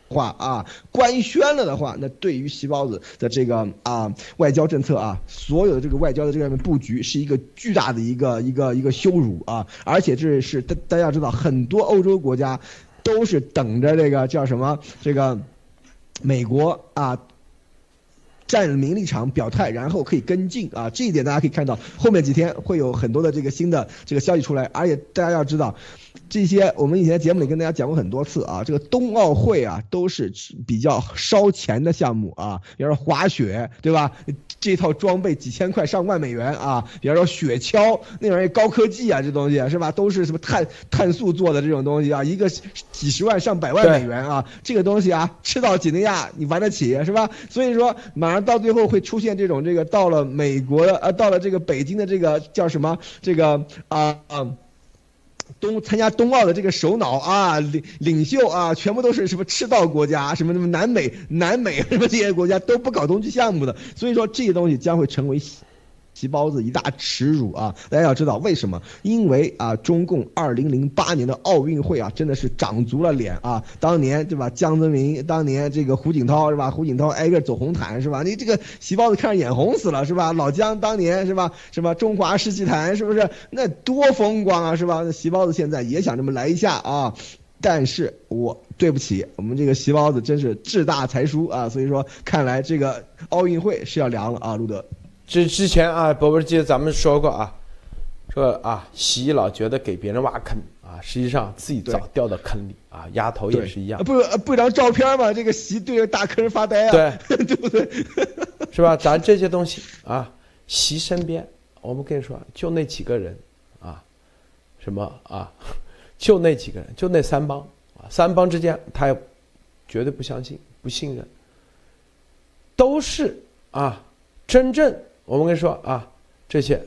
话啊，官宣了的话，那对于习包子的这个啊外交政策啊，所有的这个外交的这样的布局，是一个巨大的一个一个一个羞辱啊！而且这是大大家知道，很多欧洲国家都是等着这个叫什么这个美国啊。站明立场表态，然后可以跟进啊！这一点大家可以看到，后面几天会有很多的这个新的这个消息出来，而且大家要知道，这些我们以前节目里跟大家讲过很多次啊，这个冬奥会啊都是比较烧钱的项目啊，比如说滑雪，对吧？这套装备几千块上万美元啊，比方说雪橇那玩意高科技啊，这东西是吧？都是什么碳碳素做的这种东西啊，一个几十万上百万美元啊，这个东西啊，吃到几内亚你玩得起是吧？所以说马上到最后会出现这种这个到了美国的呃到了这个北京的这个叫什么这个啊啊。冬参加冬奥的这个首脑啊，领领袖啊，全部都是什么赤道国家，什么什么南美、南美什么这些国家都不搞冬季项目的，所以说这些东西将会成为。皮包子一大耻辱啊！大家要知道为什么？因为啊，中共二零零八年的奥运会啊，真的是长足了脸啊！当年对吧？江泽民，当年这个胡锦涛是吧？胡锦涛挨个走红毯是吧？你这个皮包子看着眼红死了是吧？老姜当年是吧？什么中华世纪坛是不是？那多风光啊是吧？那皮包子现在也想这么来一下啊！但是我对不起，我们这个皮包子真是志大才疏啊！所以说，看来这个奥运会是要凉了啊，路德。之之前啊，伯伯记得咱们说过啊，说啊，习老觉得给别人挖坑啊，实际上自己早掉到坑里啊，丫头也是一样。不不一张照片嘛，这个习对着大坑发呆啊，对 <laughs> 对不对？<laughs> 是吧？咱这些东西啊，习身边，我们跟你说，就那几个人啊，什么啊，就那几个人，就那三帮啊，三帮之间，他也绝对不相信、不信任，都是啊，真正。我们跟你说啊，这些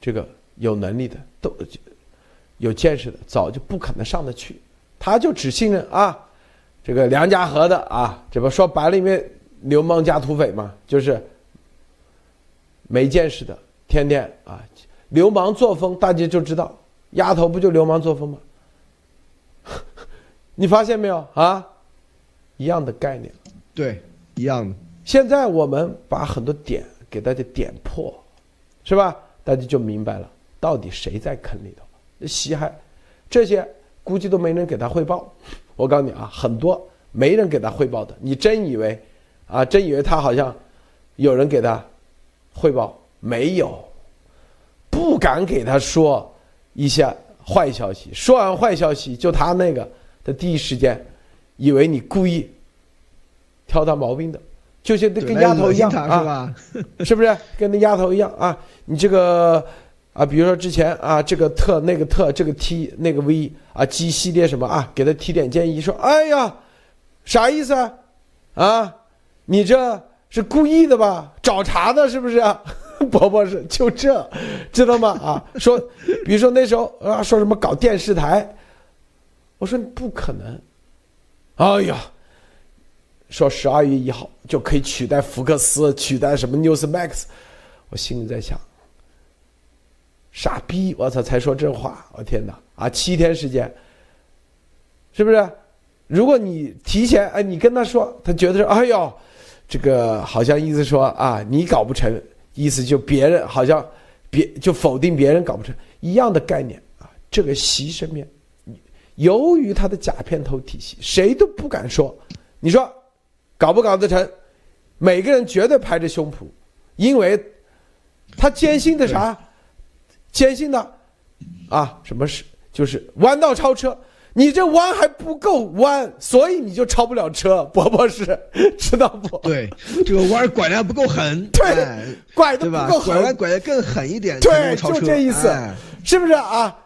这个有能力的都有见识的，早就不可能上得去。他就只信任啊，这个梁家河的啊，这不说白了，因为流氓加土匪嘛，就是没见识的，天天啊，流氓作风，大家就知道，丫头不就流氓作风吗？<laughs> 你发现没有啊？一样的概念，对，一样的。现在我们把很多点给大家点破，是吧？大家就明白了，到底谁在坑里头？西海，这些估计都没人给他汇报。我告诉你啊，很多没人给他汇报的。你真以为啊？真以为他好像有人给他汇报？没有，不敢给他说一些坏消息。说完坏消息，就他那个的第一时间，以为你故意挑他毛病的。就像跟丫头一样啊，是不是跟那丫头一样啊？你这个啊，比如说之前啊，这个特那个特，这个 T 那个 V 啊，G 系列什么啊，给他提点建议，说哎呀，啥意思啊？啊，你这是故意的吧？找茬的是不是？伯伯是就这，知道吗？啊，说，比如说那时候啊，说什么搞电视台，我说不可能，哎呀。说十二月一号就可以取代福克斯，取代什么 Newsmax，我心里在想，傻逼！我操，才说这话！我天哪！啊，七天时间，是不是？如果你提前，哎，你跟他说，他觉得说，哎呦，这个好像意思说啊，你搞不成，意思就别人好像别就否定别人搞不成一样的概念啊。这个习身边，由于他的假片头体系，谁都不敢说。你说。搞不搞得成？每个人绝对拍着胸脯，因为他坚信的啥？坚信的啊，什么是就是弯道超车？你这弯还不够弯，所以你就超不了车。<laughs> 伯伯是知道不？对，这个弯拐的不够狠。<laughs> 对，拐的不够狠，拐弯拐的更狠一点。对，就这意思，是不是啊？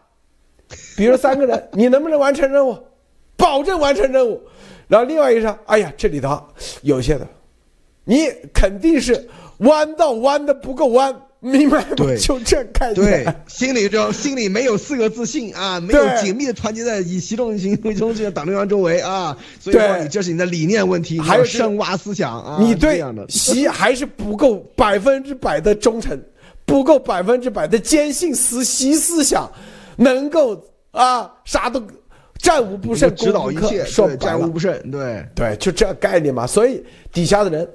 比如三个人，你能不能完成任务？保证完成任务。然后另外一个说：“哎呀，这里头有些的，你肯定是弯道弯的不够弯明白吗？对就这概念。对，心里中 <laughs> 心里没有四个自信啊，没有紧密的团结在以习仲行为中心的党中央周围啊，所以说你这是你的理念问题，还有深挖思想啊，你对习还是不够百分之百的忠诚，不够百分之百的坚信思习思想，能够啊啥都战无不胜，指导攻不克一切，对，说战无不胜，对。对，就这概念嘛。所以底下的人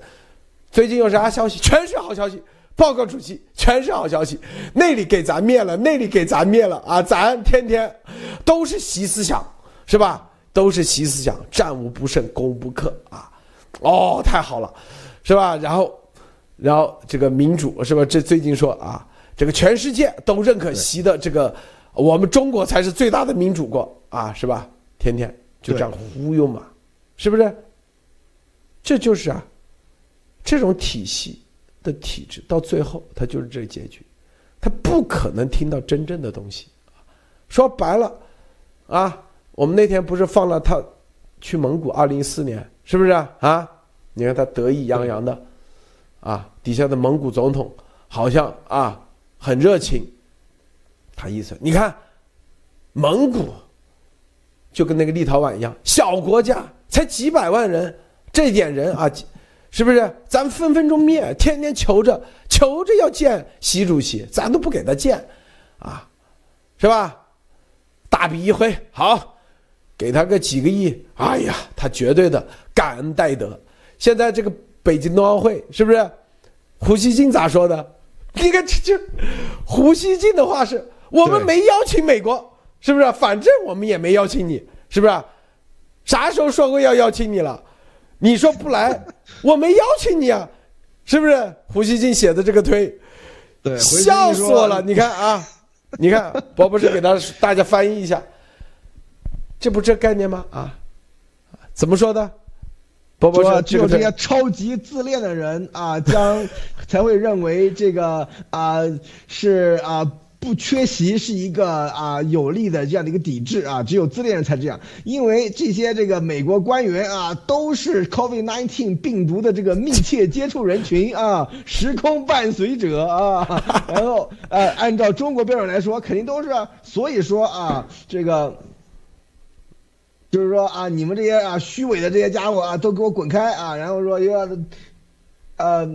最近有啥消息，<laughs> 全是好消息。报告主席，全是好消息。那里给咱灭了，那里给咱灭了啊！咱天天都是习思想，是吧？都是习思想，战无不胜，攻不克啊！哦，太好了，是吧？然后，然后这个民主是吧？这最近说啊，这个全世界都认可习的这个，我们中国才是最大的民主国啊，是吧？天天就这样忽悠嘛，是不是？这就是啊，这种体系的体制，到最后它就是这个结局，他不可能听到真正的东西。说白了，啊，我们那天不是放了他去蒙古，二零一四年是不是啊？啊，你看他得意洋洋的，啊，底下的蒙古总统好像啊很热情，他意思你看，蒙古就跟那个立陶宛一样，小国家才几百万人，这点人啊，是不是？咱分分钟灭，天天求着求着要见习主席，咱都不给他见，啊，是吧？大笔一挥，好，给他个几个亿，哎呀，他绝对的感恩戴德。现在这个北京冬奥会是不是？胡锡进咋说的？<laughs> 你看这这，胡锡进的话是我们没邀请美国，是不是？反正我们也没邀请你，是不是？啥时候说过要邀请你了？你说不来，我没邀请你啊，是不是？胡锡进写的这个推，对，笑死我了！你看啊，你看，博博士给他大家翻译一下，这不这概念吗？啊，怎么说的？博博说，只有这些超级自恋的人啊，将 <laughs> 才会认为这个啊是啊不缺席是一个啊有利的这样的一个抵制啊，只有自恋人才这样，因为这些这个美国官员啊都是 COVID-19 病毒的这个密切接触人群啊，时空伴随者啊，然后呃按照中国标准来说，肯定都是，所以说啊这个。就是说啊，你们这些啊虚伪的这些家伙啊，都给我滚开啊！然后说又要，呃，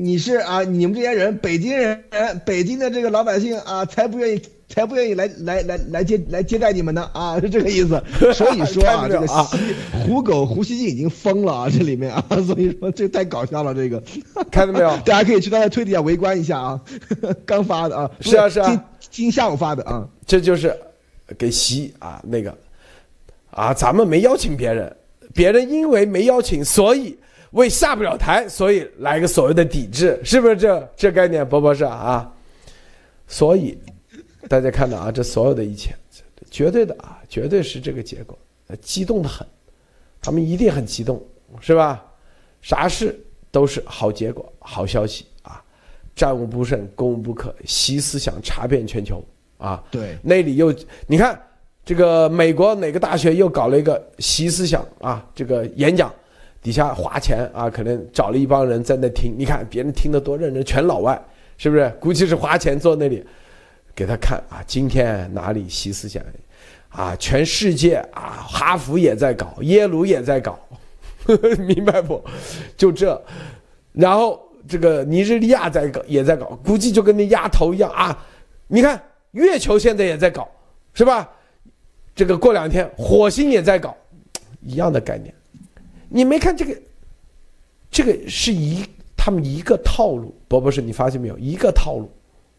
你是啊，你们这些人，北京人，北京的这个老百姓啊，才不愿意，才不愿意来来来来接来接待你们呢啊，是这个意思。所以说啊，<laughs> 这个啊西胡狗胡锡进已经疯了啊，这里面啊，所以说这太搞笑了，这个看到没有？<laughs> 大家可以去他的推底下围观一下啊，<laughs> 刚发的啊，是啊是啊今今下午发的啊，这就是给习啊那个啊，咱们没邀请别人，别人因为没邀请，所以为下不了台，所以来个所谓的抵制，是不是这这概念？博博士啊，所以大家看到啊，这所有的一切，绝对的啊，绝对是这个结果，呃激动的很，他们一定很激动，是吧？啥事都是好结果、好消息啊，战无不胜、攻无不克，习思想查遍全球啊。对那里又你看这个美国哪个大学又搞了一个习思想啊这个演讲，底下花钱啊，可能找了一帮人在那听，你看别人听得多认真，全老外，是不是？估计是花钱坐那里给他看啊，今天哪里习思想啊，全世界啊，哈佛也在搞，耶鲁也在搞，<laughs> 明白不？就这，然后这个尼日利亚在搞，也在搞，估计就跟那丫头一样啊。你看月球现在也在搞，是吧？这个过两天火星也在搞，一样的概念。你没看这个，这个是一他们一个套路，博博士，你发现没有？一个套路，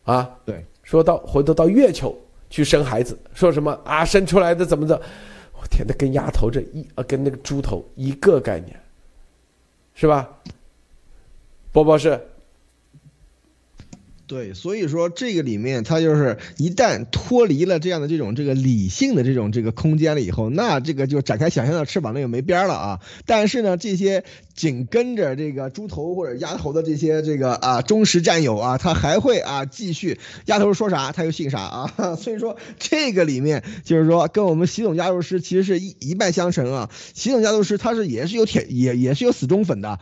啊，对，说到回头到月球去生孩子，说什么啊生出来的怎么着？我天，那跟丫头这一啊跟那个猪头一个概念，是吧？波博士，对，所以说这个里面，它就是一旦脱离了这样的这种这个理性的这种这个空间了以后，那这个就展开想象的翅膀，那就没边了啊。但是呢，这些紧跟着这个猪头或者鸭头的这些这个啊忠实战友啊，他还会啊继续丫头说啥他就信啥啊。<laughs> 所以说这个里面就是说跟我们习总加入师其实是一一脉相承啊。习总加入师他是也是有铁也也是有死忠粉的。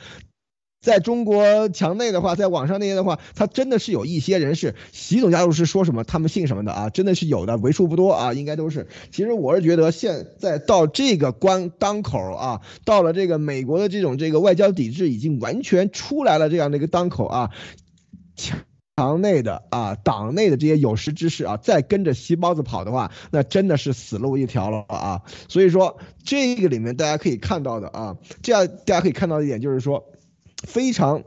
在中国墙内的话，在网上那些的话，他真的是有一些人是习总家族是说什么，他们信什么的啊，真的是有的，为数不多啊，应该都是。其实我是觉得现在到这个关当口啊，到了这个美国的这种这个外交抵制已经完全出来了这样的一个当口啊，墙墙内的啊，党内的这些有识之士啊，再跟着西包子跑的话，那真的是死路一条了啊。所以说这个里面大家可以看到的啊，这样大家可以看到一点就是说。非常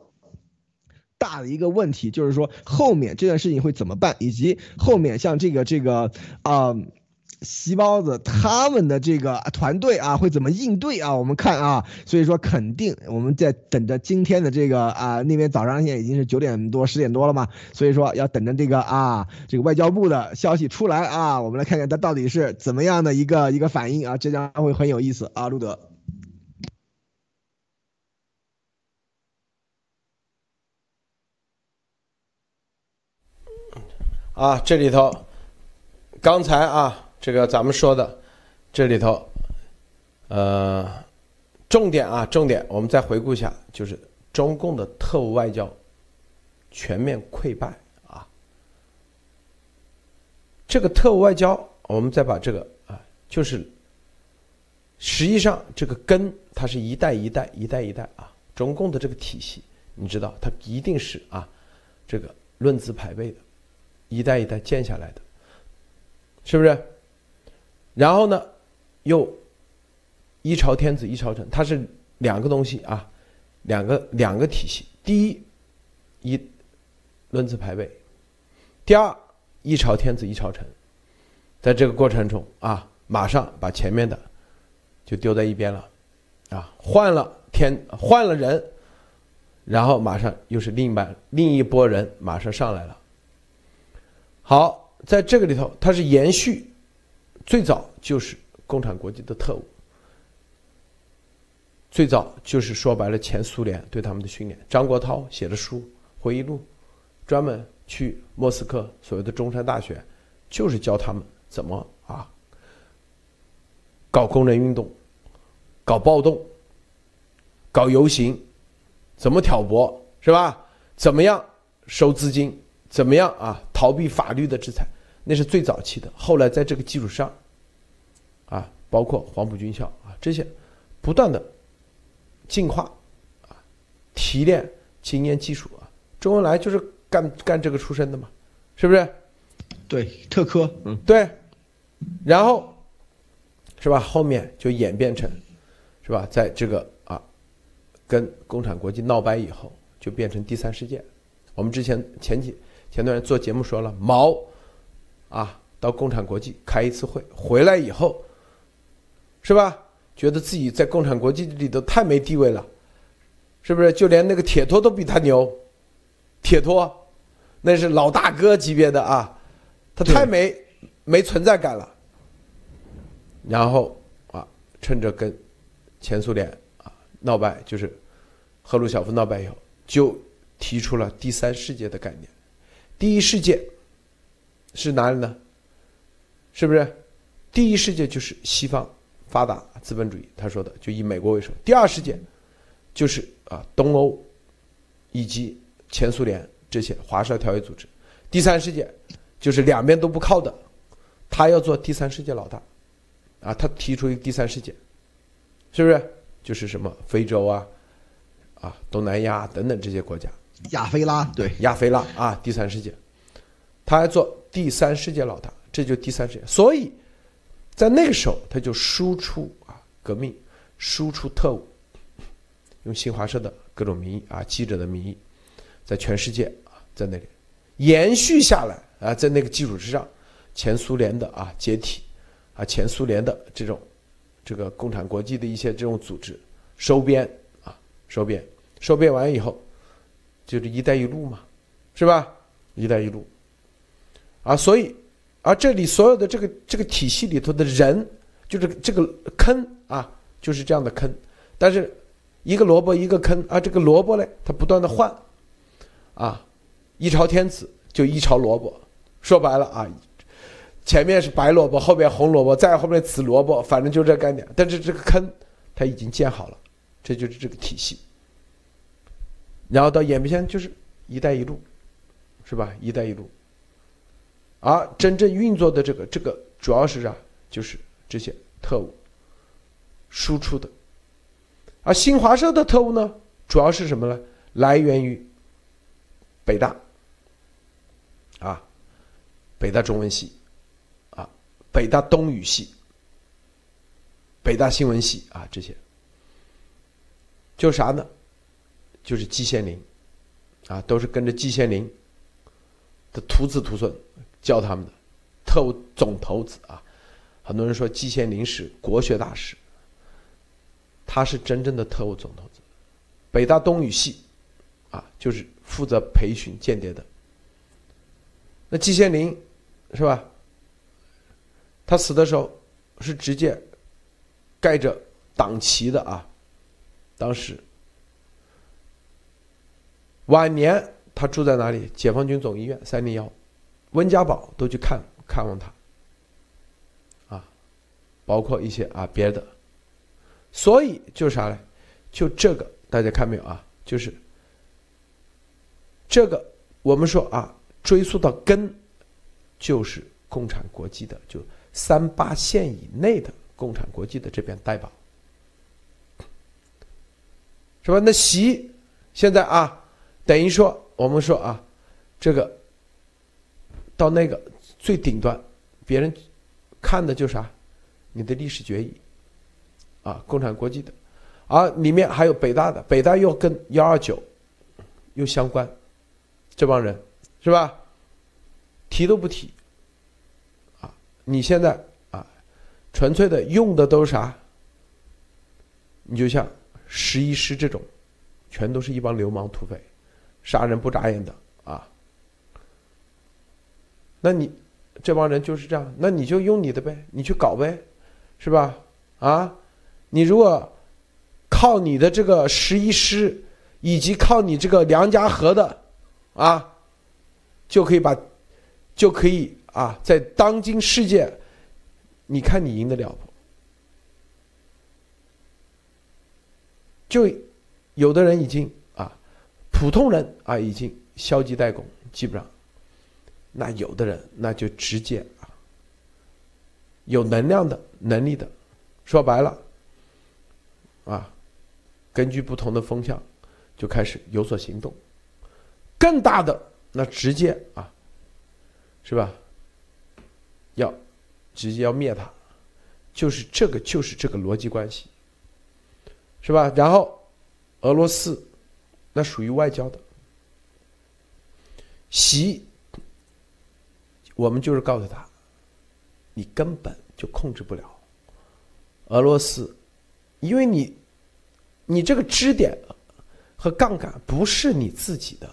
大的一个问题，就是说后面这件事情会怎么办，以及后面像这个这个啊，席包子他们的这个团队啊会怎么应对啊？我们看啊，所以说肯定我们在等着今天的这个啊，那边早上现在已经是九点多十点多了嘛，所以说要等着这个啊，这个外交部的消息出来啊，我们来看看他到底是怎么样的一个一个反应啊，这将会很有意思啊，路德。啊，这里头，刚才啊，这个咱们说的，这里头，呃，重点啊，重点，我们再回顾一下，就是中共的特务外交全面溃败啊。这个特务外交，我们再把这个啊，就是实际上这个根，它是一代一代一代一代啊，中共的这个体系，你知道，它一定是啊，这个论资排辈的。一代一代建下来的，是不是？然后呢，又一朝天子一朝臣，它是两个东西啊，两个两个体系。第一，一论资排辈；第二，一朝天子一朝臣。在这个过程中啊，马上把前面的就丢在一边了，啊，换了天换了人，然后马上又是另一班另一波人马上上来了。好，在这个里头，它是延续最早就是共产国际的特务，最早就是说白了前苏联对他们的训练。张国焘写的书回忆录，专门去莫斯科所谓的中山大学，就是教他们怎么啊搞工人运动、搞暴动、搞游行，怎么挑拨是吧？怎么样收资金？怎么样啊？逃避法律的制裁，那是最早期的。后来在这个基础上，啊，包括黄埔军校啊这些，不断的进化，啊，提炼经验技术啊。周恩来就是干干这个出身的嘛，是不是？对，特科，嗯，对。然后，是吧？后面就演变成，是吧？在这个啊，跟共产国际闹掰以后，就变成第三世界。我们之前前几。前段时间做节目说了，毛啊到共产国际开一次会，回来以后，是吧？觉得自己在共产国际里头太没地位了，是不是？就连那个铁托都比他牛，铁托那是老大哥级别的啊，他太没没存在感了。然后啊，趁着跟前苏联啊闹掰，就是赫鲁晓夫闹掰以后，就提出了第三世界的概念。第一世界是哪里呢？是不是？第一世界就是西方发达资本主义，他说的就以美国为首。第二世界就是啊东欧以及前苏联这些华沙条约组织。第三世界就是两边都不靠的，他要做第三世界老大啊！他提出一个第三世界，是不是？就是什么非洲啊啊东南亚等等这些国家。亚非拉对亚非拉啊，第三世界，他还做第三世界老大，这就第三世界。所以，在那个时候，他就输出啊革命，输出特务，用新华社的各种名义啊记者的名义，在全世界啊在那里延续下来啊，在那个基础之上，前苏联的啊解体啊，前苏联的这种这个共产国际的一些这种组织收编啊收编收编完以后。就是“一带一路”嘛，是吧？“一带一路”，啊，所以，啊这里所有的这个这个体系里头的人，就是这个坑啊，就是这样的坑。但是，一个萝卜一个坑啊，这个萝卜呢，它不断的换，啊，一朝天子就一朝萝卜，说白了啊，前面是白萝卜，后面红萝卜，再后面紫萝卜，反正就这概念。但是这个坑它已经建好了，这就是这个体系。然后到演变现在就是“一带一路”，是吧？“一带一路”，而真正运作的这个这个主要是啥？就是这些特务输出的。而新华社的特务呢，主要是什么呢？来源于北大啊，北大中文系啊，北大东语系，北大新闻系啊，这些就啥呢？就是季羡林啊，都是跟着季羡林的徒子徒孙教他们的特务总头子啊。很多人说季羡林是国学大师。他是真正的特务总头子，北大东语系，啊，就是负责培训间谍的。那季羡林，是吧？他死的时候是直接盖着党旗的啊。当时晚年他住在哪里？解放军总医院三零幺，温家宝都去看看望他，啊，包括一些啊别的。所以就啥呢？就这个，大家看没有啊？就是这个，我们说啊，追溯到根，就是共产国际的，就三八线以内的共产国际的这边代表，是吧？那习现在啊，等于说我们说啊，这个到那个最顶端，别人看的就啥？你的历史决议。啊，共产国际的，而里面还有北大的，北大又跟幺二九又相关，这帮人是吧？提都不提。啊，你现在啊，纯粹的用的都是啥？你就像十一师这种，全都是一帮流氓土匪，杀人不眨眼的啊。那你这帮人就是这样，那你就用你的呗，你去搞呗，是吧？啊？你如果靠你的这个十一师，以及靠你这个梁家河的，啊，就可以把，就可以啊，在当今世界，你看你赢得了不？就有的人已经，普通人啊已经消极怠工，基本上，那有的人那就直接啊，有能量的能力的，说白了。啊，根据不同的风向，就开始有所行动。更大的那直接啊，是吧？要直接要灭他，就是这个就是这个逻辑关系，是吧？然后俄罗斯那属于外交的，习，我们就是告诉他，你根本就控制不了俄罗斯。因为你，你这个支点和杠杆不是你自己的，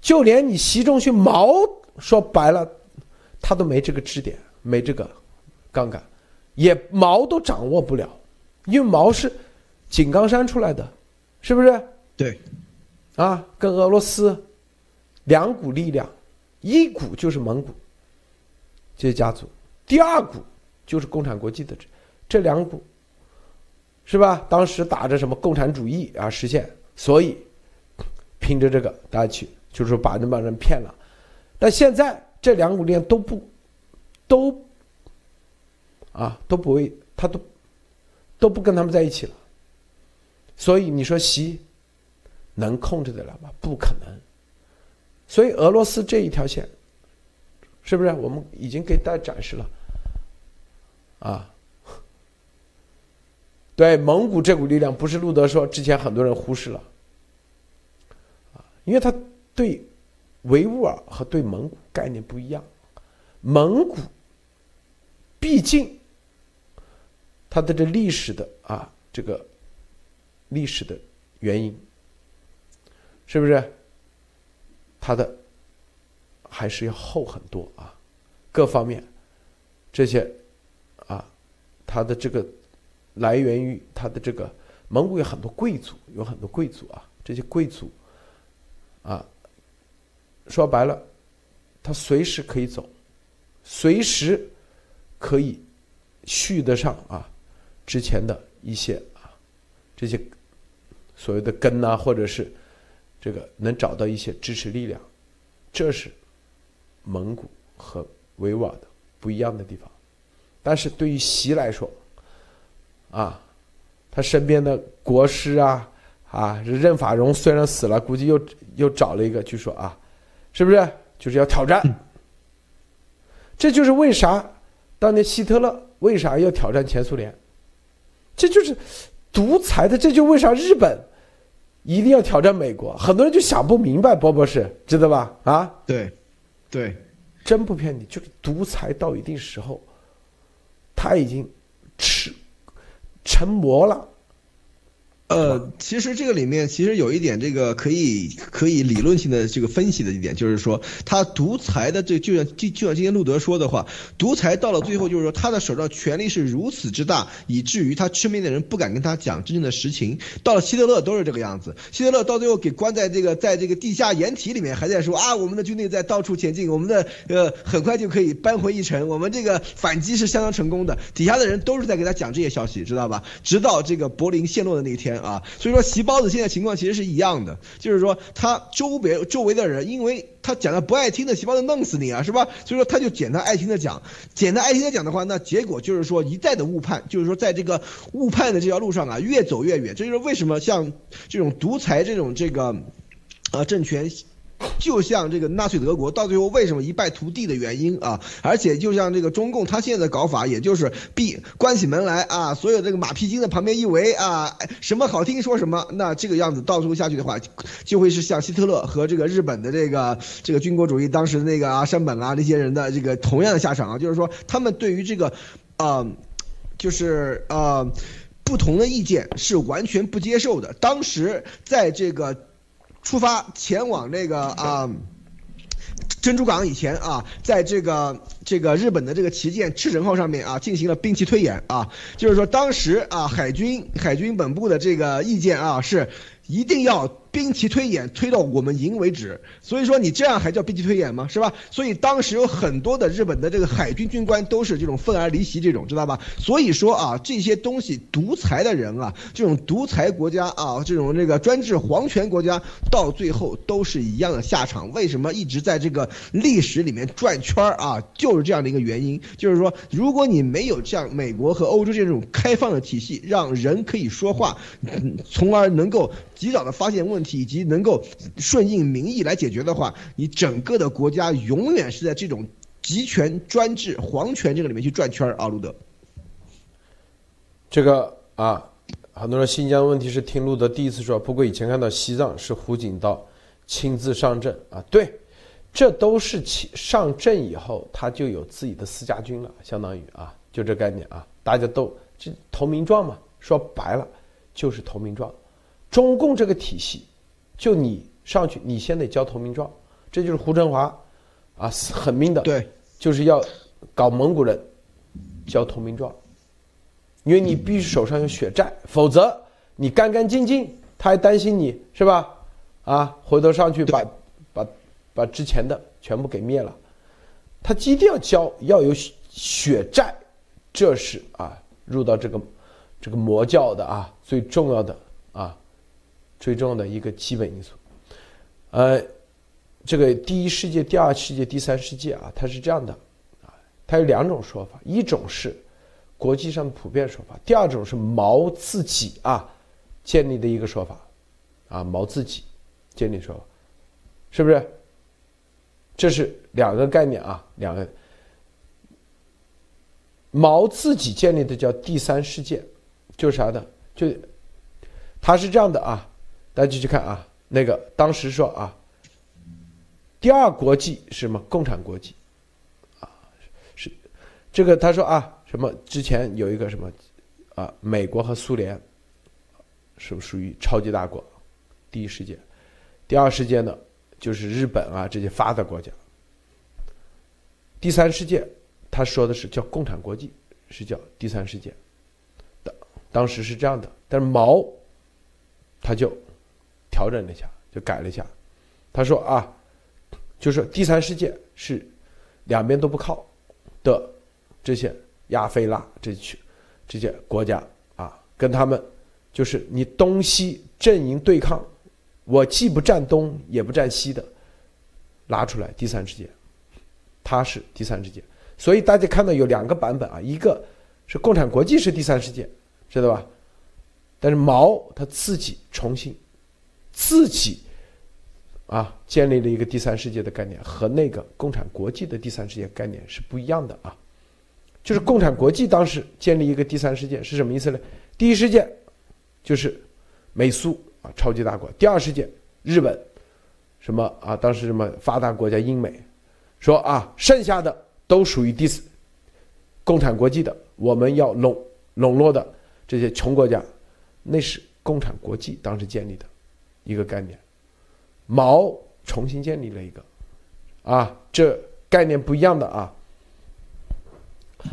就连你习仲勋毛说白了，他都没这个支点，没这个杠杆，也毛都掌握不了，因为毛是井冈山出来的，是不是？对，啊，跟俄罗斯两股力量，一股就是蒙古这些家族，第二股就是共产国际的这这两股。是吧？当时打着什么共产主义啊实现，所以凭着这个大家去，就是说把那帮人骗了。但现在这两股力量都不都啊都不为他都都不跟他们在一起了，所以你说习能控制得了吗？不可能。所以俄罗斯这一条线，是不是我们已经给大家展示了啊？对蒙古这股力量，不是路德说之前很多人忽视了，啊，因为他对维吾尔和对蒙古概念不一样，蒙古毕竟它的这历史的啊这个历史的原因，是不是？它的还是要厚很多啊，各方面这些啊，它的这个。来源于他的这个蒙古有很多贵族，有很多贵族啊，这些贵族啊，说白了，他随时可以走，随时可以续得上啊之前的一些啊这些所谓的根呐，或者是这个能找到一些支持力量，这是蒙古和维吾尔的不一样的地方。但是对于习来说，啊，他身边的国师啊，啊，任法荣虽然死了，估计又又找了一个，据说啊，是不是就是要挑战？这就是为啥当年希特勒为啥要挑战前苏联？这就是独裁的，这就为啥日本。一定要挑战美国，很多人就想不明白，波博士知道吧？啊，对，对，真不骗你，就是独裁到一定时候，他已经吃成魔了。呃，其实这个里面其实有一点这个可以可以理论性的这个分析的一点，就是说他独裁的这就像就就像今天路德说的话，独裁到了最后就是说他的手上权力是如此之大，以至于他身边的人不敢跟他讲真正的实情。到了希特勒都是这个样子，希特勒到最后给关在这个在这个地下掩体里面，还在说啊我们的军队在到处前进，我们的呃很快就可以扳回一城，我们这个反击是相当成功的。底下的人都是在给他讲这些消息，知道吧？直到这个柏林陷落的那一天。啊，所以说习包子现在情况其实是一样的，就是说他周围周围的人，因为他讲的不爱听的，习包子弄死你啊，是吧？所以说他就简单爱听的讲，简单爱听的讲的话，那结果就是说一再的误判，就是说在这个误判的这条路上啊，越走越远。这就是为什么像这种独裁这种这个啊政权。就像这个纳粹德国到最后为什么一败涂地的原因啊，而且就像这个中共他现在的搞法，也就是闭关起门来啊，所有这个马屁精在旁边一围啊，什么好听说什么，那这个样子到最后下去的话，就会是像希特勒和这个日本的这个这个军国主义当时那个啊山本啊那些人的这个同样的下场啊，就是说他们对于这个，啊，就是啊不同的意见是完全不接受的。当时在这个。出发前往那个啊珍珠港以前啊，在这个这个日本的这个旗舰赤城号上面啊，进行了兵器推演啊，就是说当时啊海军海军本部的这个意见啊是一定要。兵棋推演推到我们赢为止，所以说你这样还叫兵棋推演吗？是吧？所以当时有很多的日本的这个海军军官都是这种愤而离席，这种知道吧？所以说啊，这些东西独裁的人啊，这种独裁国家啊，这种这个专制皇权国家，到最后都是一样的下场。为什么一直在这个历史里面转圈儿啊？就是这样的一个原因，就是说，如果你没有像美国和欧洲这种开放的体系，让人可以说话，从而能够及早的发现问题。以及能够顺应民意来解决的话，你整个的国家永远是在这种集权专制皇权这个里面去转圈儿啊，路德。这个啊，很多人新疆问题是听路德第一次说，不过以前看到西藏是胡锦涛亲自上阵啊，对，这都是其上阵以后他就有自己的私家军了，相当于啊，就这概念啊，大家都这投名状嘛，说白了就是投名状，中共这个体系。就你上去，你先得交投名状，这就是胡春华，啊，狠命的，对，就是要搞蒙古人交投名状，因为你必须手上有血债，否则你干干净净，他还担心你是吧？啊，回头上去把把把之前的全部给灭了，他一定要交，要有血债，这是啊，入到这个这个魔教的啊最重要的啊。最重要的一个基本因素，呃，这个第一世界、第二世界、第三世界啊，它是这样的，啊，它有两种说法，一种是国际上的普遍说法，第二种是毛自己啊建立的一个说法，啊，毛自己建立说法，是不是？这是两个概念啊，两个毛自己建立的叫第三世界，就是啥的，就他是这样的啊。大家继续看啊，那个当时说啊，第二国际是什么？共产国际，啊，是这个他说啊，什么之前有一个什么啊，美国和苏联是属于超级大国，第一世界，第二世界呢就是日本啊这些发达国家，第三世界他说的是叫共产国际，是叫第三世界，当当时是这样的，但是毛他就。调整了一下，就改了一下。他说啊，就是第三世界是两边都不靠的这些亚非拉这群这些国家啊，跟他们就是你东西阵营对抗我既不站东也不站西的，拿出来第三世界，它是第三世界。所以大家看到有两个版本啊，一个是共产国际是第三世界，知道吧？但是毛他自己重新自己啊建立了一个第三世界的概念，和那个共产国际的第三世界概念是不一样的啊。就是共产国际当时建立一个第三世界是什么意思呢？第一世界就是美苏啊超级大国，第二世界日本什么啊当时什么发达国家英美说啊剩下的都属于第四共产国际的，我们要笼笼络的这些穷国家。那是共产国际当时建立的一个概念，毛重新建立了一个，啊，这概念不一样的啊。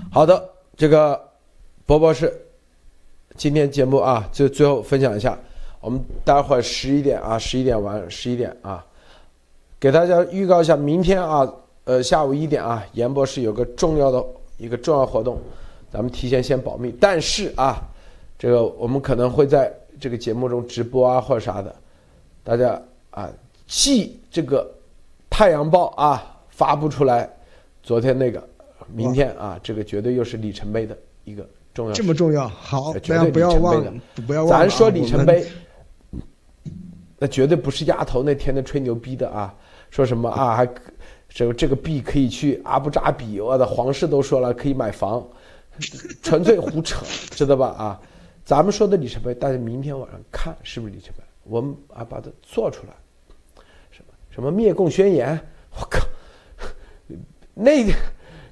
好的，这个博博士，今天节目啊，就最后分享一下，我们待会儿十一点啊，十一点完，十一点啊，给大家预告一下，明天啊，呃，下午一点啊，严博士有个重要的一个重要活动，咱们提前先保密，但是啊。这个我们可能会在这个节目中直播啊，或者啥的，大家啊，记这个《太阳报》啊发布出来，昨天那个，明天啊，这个绝对又是里程碑的一个重要。这么重要，好，绝对不要忘了，不要忘了。咱说里程碑，那绝对不是丫头那天的吹牛逼的啊，说什么啊，还这个这个币可以去阿布扎比，我的皇室都说了可以买房，纯粹胡扯，知道吧啊？咱们说的里程碑，大家明天晚上看是不是里程碑？我们啊把它做出来，什么什么灭共宣言？<laughs> 我靠，<laughs> 那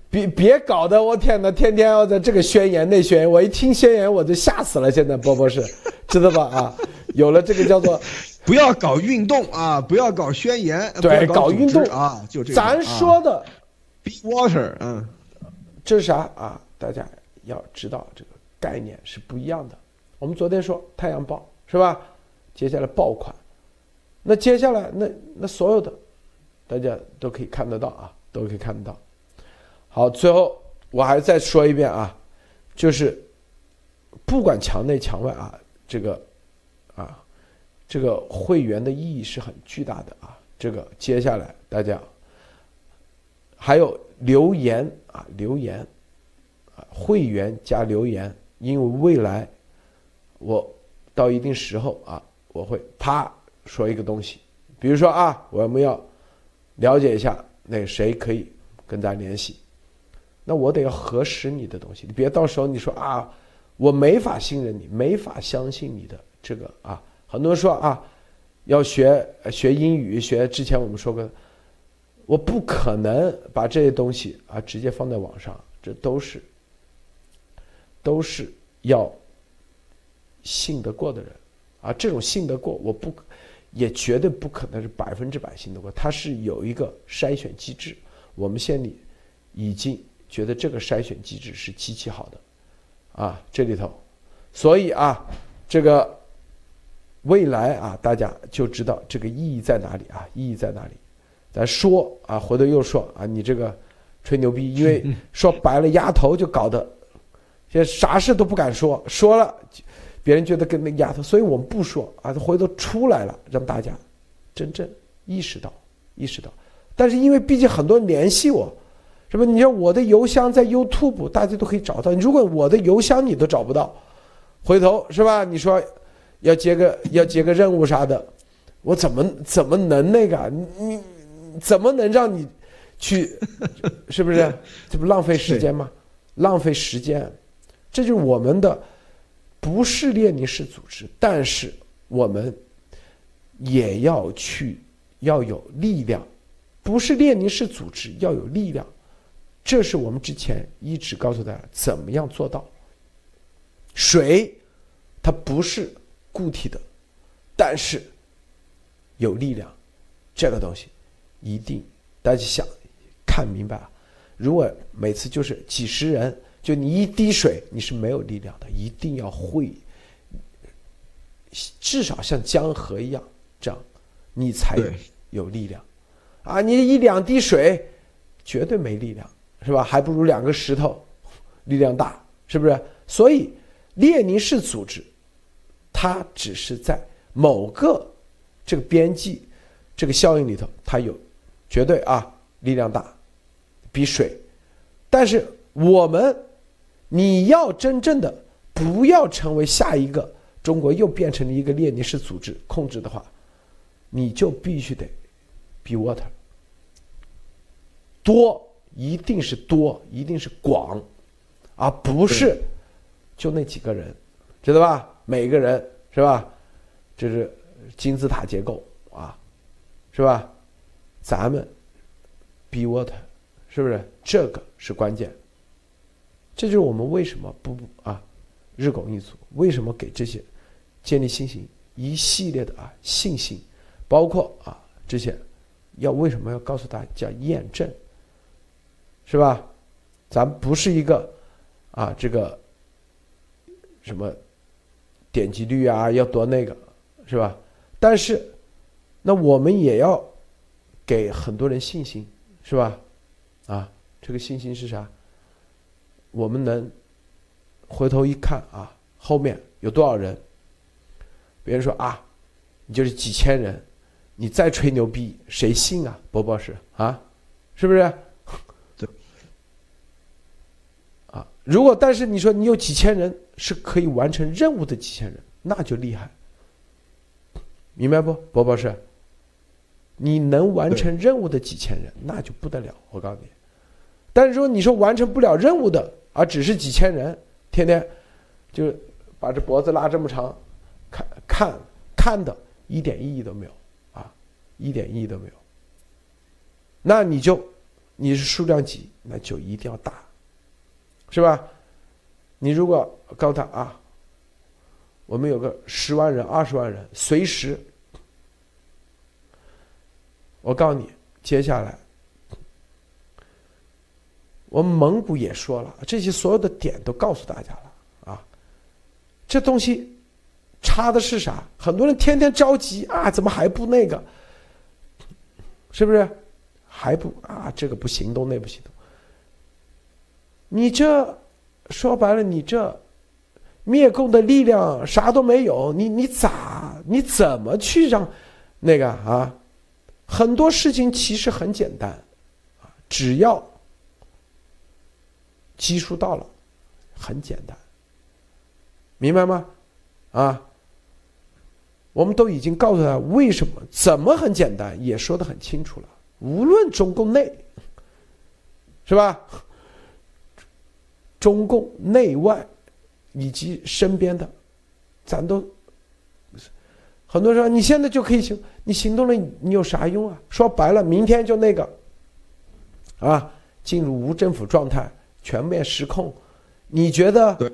别别搞的我天哪，天天要在这个宣言那宣言，我一听宣言我就吓死了。现在波波是 <laughs> 知道吧？啊，有了这个叫做不要搞运动啊，不要搞宣言，对，搞运动啊，就这。咱说的，be water，嗯，这是啥啊？大家要知道这个概念是不一样的。我们昨天说《太阳报》是吧？接下来爆款，那接下来那那所有的，大家都可以看得到啊，都可以看得到。好，最后我还再说一遍啊，就是不管墙内墙外啊，这个啊，这个会员的意义是很巨大的啊。这个接下来大家还有留言啊，留言啊，会员加留言，因为未来。我到一定时候啊，我会啪说一个东西，比如说啊，我们要了解一下那谁可以跟咱联系，那我得要核实你的东西，你别到时候你说啊，我没法信任你，没法相信你的这个啊。很多人说啊，要学学英语，学之前我们说过，我不可能把这些东西啊直接放在网上，这都是都是要。信得过的人，啊，这种信得过，我不，也绝对不可能是百分之百信得过。它是有一个筛选机制，我们县里已经觉得这个筛选机制是极其好的，啊，这里头，所以啊，这个未来啊，大家就知道这个意义在哪里啊，意义在哪里？咱说啊，回头又说啊，你这个吹牛逼，因为 <laughs> 说白了，丫头就搞得现在啥事都不敢说，说了。别人觉得跟那丫头，所以我们不说啊，回头出来了，让大家真正意识到，意识到。但是因为毕竟很多人联系我，什么？你说我的邮箱在 YouTube，大家都可以找到。如果我的邮箱你都找不到，回头是吧？你说要接个要接个任务啥的，我怎么怎么能那个？你怎么能让你去？<laughs> 是不是？这不浪费时间吗？浪费时间，这就是我们的。不是列宁式组织，但是我们也要去要有力量。不是列宁式组织要有力量，这是我们之前一直告诉大家怎么样做到。水它不是固体的，但是有力量，这个东西一定大家想看明白啊！如果每次就是几十人。就你一滴水，你是没有力量的，一定要会，至少像江河一样这样，你才有力量。啊，你一两滴水，绝对没力量，是吧？还不如两个石头力量大，是不是？所以列宁式组织，它只是在某个这个边际这个效应里头，它有绝对啊力量大，比水。但是我们你要真正的不要成为下一个中国又变成了一个列宁式组织控制的话，你就必须得 be water 多，一定是多，一定是广，而不是就那几个人，知道吧？每个人是吧？这是金字塔结构啊，是吧？咱们 be water 是不是？这个是关键。这就是我们为什么不啊日拱一卒？为什么给这些建立信心一系列的啊信心，包括啊这些要为什么要告诉大家验证？是吧？咱不是一个啊，这个什么点击率啊，要多那个，是吧？但是，那我们也要给很多人信心，是吧？啊，这个信心是啥？我们能回头一看啊，后面有多少人？别人说啊，你就是几千人，你再吹牛逼，谁信啊？波波是啊，是不是？对。啊如果但是你说你有几千人是可以完成任务的几千人，那就厉害，明白不，博博士？你能完成任务的几千人，那就不得了。我告诉你，但是说你说完成不了任务的，而只是几千人，天天就把这脖子拉这么长，看看看的一点意义都没有啊，一点意义都没有。那你就你是数量级，那就一定要大。是吧？你如果告诉他啊，我们有个十万人、二十万人，随时，我告诉你，接下来，我们蒙古也说了，这些所有的点都告诉大家了啊。这东西差的是啥？很多人天天着急啊，怎么还不那个？是不是？还不啊？这个不行动，那不行动。你这说白了，你这灭共的力量啥都没有，你你咋你怎么去让那个啊？很多事情其实很简单，只要基数到了，很简单，明白吗？啊，我们都已经告诉他为什么，怎么很简单，也说的很清楚了。无论中共内，是吧？中共内外以及身边的，咱都很多人说你现在就可以行，你行动了，你有啥用啊？说白了，明天就那个啊，进入无政府状态，全面失控，你觉得？对。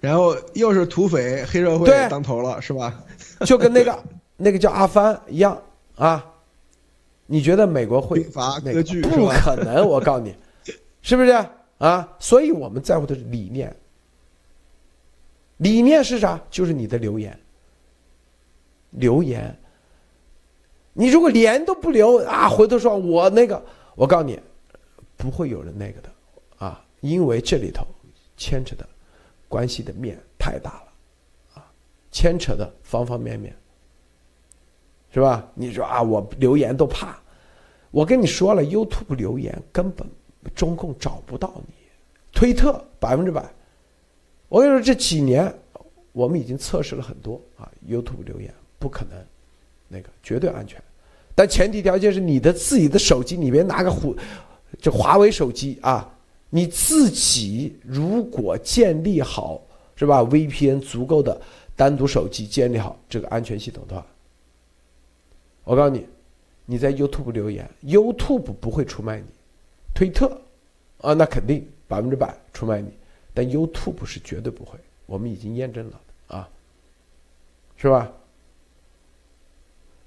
然后又是土匪黑社会当头了，是吧？就跟那个那个叫阿帆一样啊？你觉得美国会？法割据不可能，我告诉你，是不是？啊，所以我们在乎的是理念。理念是啥？就是你的留言。留言，你如果连都不留啊，回头说我那个，我告诉你，不会有人那个的啊，因为这里头牵扯的关系的面太大了，啊，牵扯的方方面面，是吧？你说啊，我留言都怕，我跟你说了，YouTube 留言根本。中共找不到你，推特百分之百。我跟你说，这几年我们已经测试了很多啊，YouTube 留言不可能，那个绝对安全。但前提条件是你的自己的手机，你别拿个虎，这华为手机啊，你自己如果建立好是吧？VPN 足够的单独手机建立好这个安全系统的话，我告诉你，你在 YouTube 留言，YouTube 不会出卖你。推特，啊，那肯定百分之百出卖你，但 YouTube 是绝对不会，我们已经验证了啊，是吧？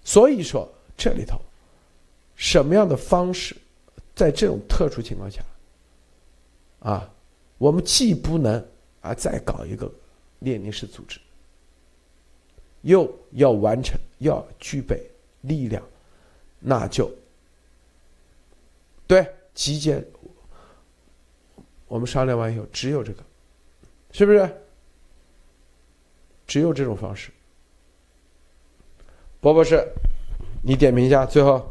所以说这里头，什么样的方式，在这种特殊情况下，啊，我们既不能啊再搞一个列宁式组织，又要完成，要具备力量，那就对。集结，我们商量完以后，只有这个，是不是？只有这种方式，博博士，你点评一下，最后。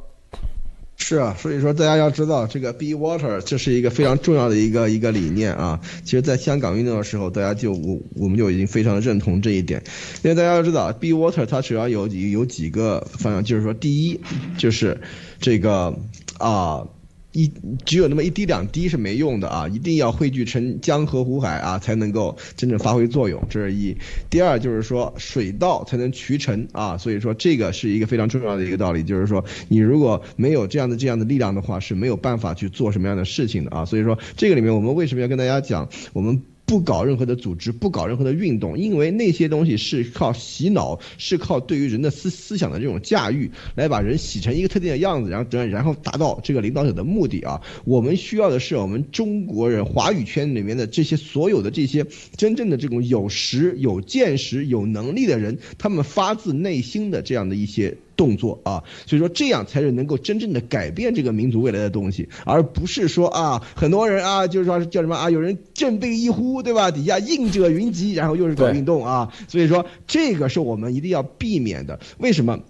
是啊，所以说大家要知道，这个 Be Water 这是一个非常重要的一个一个理念啊。其实，在香港运动的时候，大家就我我们就已经非常认同这一点。因为大家要知道，Be Water 它主要有有几个方向，就是说，第一就是这个啊。一只有那么一滴两滴是没用的啊，一定要汇聚成江河湖海啊，才能够真正发挥作用。这是一。第二就是说水到才能渠成啊，所以说这个是一个非常重要的一个道理，就是说你如果没有这样的这样的力量的话，是没有办法去做什么样的事情的啊。所以说这个里面我们为什么要跟大家讲我们？不搞任何的组织，不搞任何的运动，因为那些东西是靠洗脑，是靠对于人的思思想的这种驾驭，来把人洗成一个特定的样子，然后然后达到这个领导者的目的啊。我们需要的是我们中国人华语圈里面的这些所有的这些真正的这种有识、有见识、有能力的人，他们发自内心的这样的一些。动作啊，所以说这样才是能够真正的改变这个民族未来的东西，而不是说啊，很多人啊，就是说叫什么啊，有人振臂一呼，对吧？底下应者云集，然后又是搞运动啊，所以说这个是我们一定要避免的。为什么？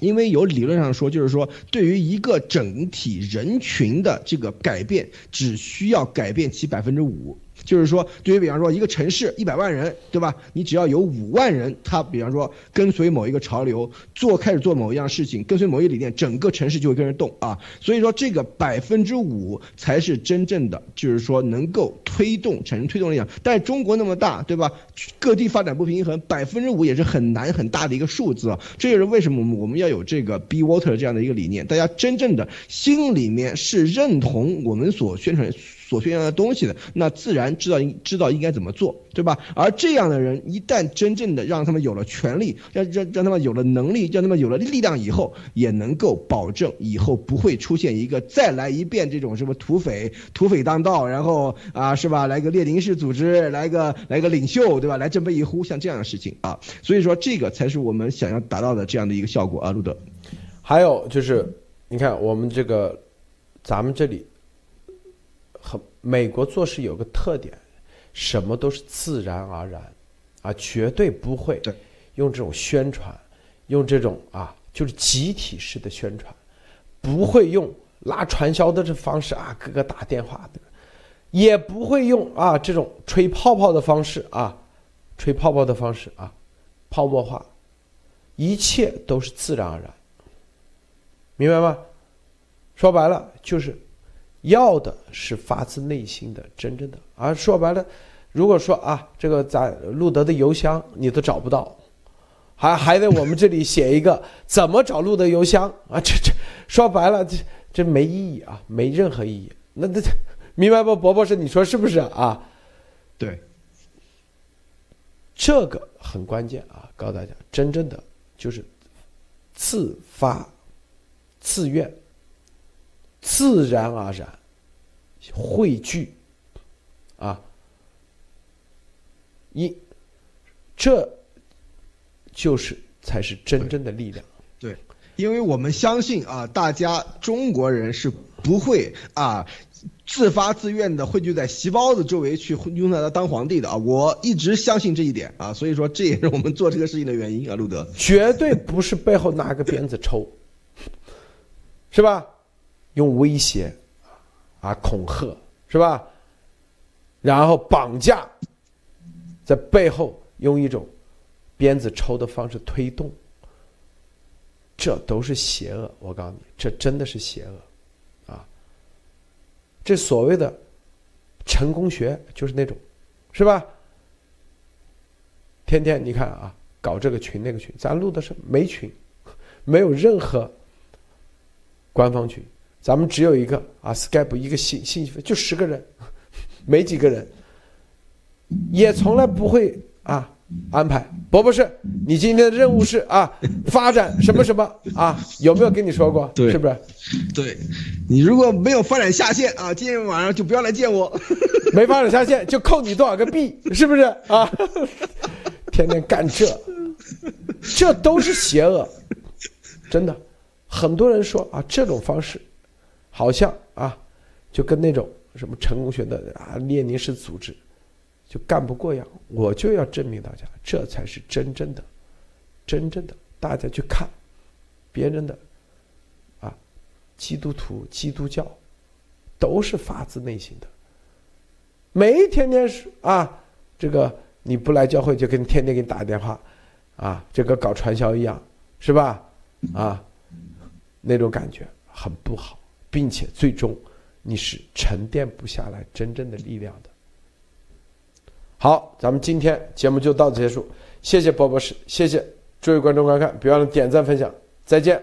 因为有理论上说，就是说对于一个整体人群的这个改变，只需要改变其百分之五。就是说，对于比方说一个城市一百万人，对吧？你只要有五万人，他比方说跟随某一个潮流，做开始做某一样事情，跟随某一理念，整个城市就会跟着动啊。所以说，这个百分之五才是真正的，就是说能够推动产生推动力量。但中国那么大，对吧？各地发展不平衡，百分之五也是很难很大的一个数字啊。这就是为什么我们要有这个 Be Water 这样的一个理念，大家真正的心里面是认同我们所宣传。所宣扬的东西的，那自然知道应知道应该怎么做，对吧？而这样的人一旦真正的让他们有了权利，让让让他们有了能力，让他们有了力量以后，也能够保证以后不会出现一个再来一遍这种什么土匪土匪当道，然后啊是吧？来个列宁式组织，来个来个领袖，对吧？来振臂一呼，像这样的事情啊，所以说这个才是我们想要达到的这样的一个效果啊，路德。还有就是，你看我们这个，咱们这里。和美国做事有个特点，什么都是自然而然，啊，绝对不会用这种宣传，用这种啊，就是集体式的宣传，不会用拉传销的这方式啊，各个打电话的，也不会用啊这种吹泡泡的方式啊，吹泡泡的方式啊，泡沫化，一切都是自然而然，明白吗？说白了就是。要的是发自内心的、真正的。而说白了，如果说啊，这个咱路德的邮箱你都找不到，还还得我们这里写一个怎么找路德邮箱啊？这这说白了，这这没意义啊，没任何意义。那那明白不，伯伯是你说是不是啊？对，这个很关键啊！告诉大家，真正的就是自发、自愿。自然而然汇聚，啊，一，这就是才是真正的力量。对，因为我们相信啊，大家中国人是不会啊自发自愿的汇聚在席包子周围去用他当皇帝的啊。我一直相信这一点啊，所以说这也是我们做这个事情的原因啊，路德。绝对不是背后拿个鞭子抽，是吧？用威胁，啊，恐吓是吧？然后绑架，在背后用一种鞭子抽的方式推动，这都是邪恶。我告诉你，这真的是邪恶，啊！这所谓的成功学就是那种，是吧？天天你看啊，搞这个群那个群，咱录的是没群，没有任何官方群。咱们只有一个啊，Skype 一个信信息就十个人，<laughs> 没几个人，也从来不会啊安排。伯伯是，你今天的任务是啊，发展什么什么啊？有没有跟你说过？对，是不是？对，你如果没有发展下线啊，今天晚上就不要来见我。<laughs> 没发展下线就扣你多少个币，是不是啊？<laughs> 天天干这，这都是邪恶，真的。很多人说啊，这种方式。好像啊，就跟那种什么成功学的啊列宁式组织，就干不过样。我就要证明大家，这才是真正的、真正的。大家去看，别人的，啊，基督徒、基督教，都是发自内心的。没天天是啊，这个你不来教会就跟天天给你打电话，啊，这个搞传销一样，是吧？啊，那种感觉很不好，并且最终你是沉淀不下来真正的力量的。好，咱们今天节目就到此结束，谢谢波博士，谢谢诸位观众观看，别忘了点赞分享，再见。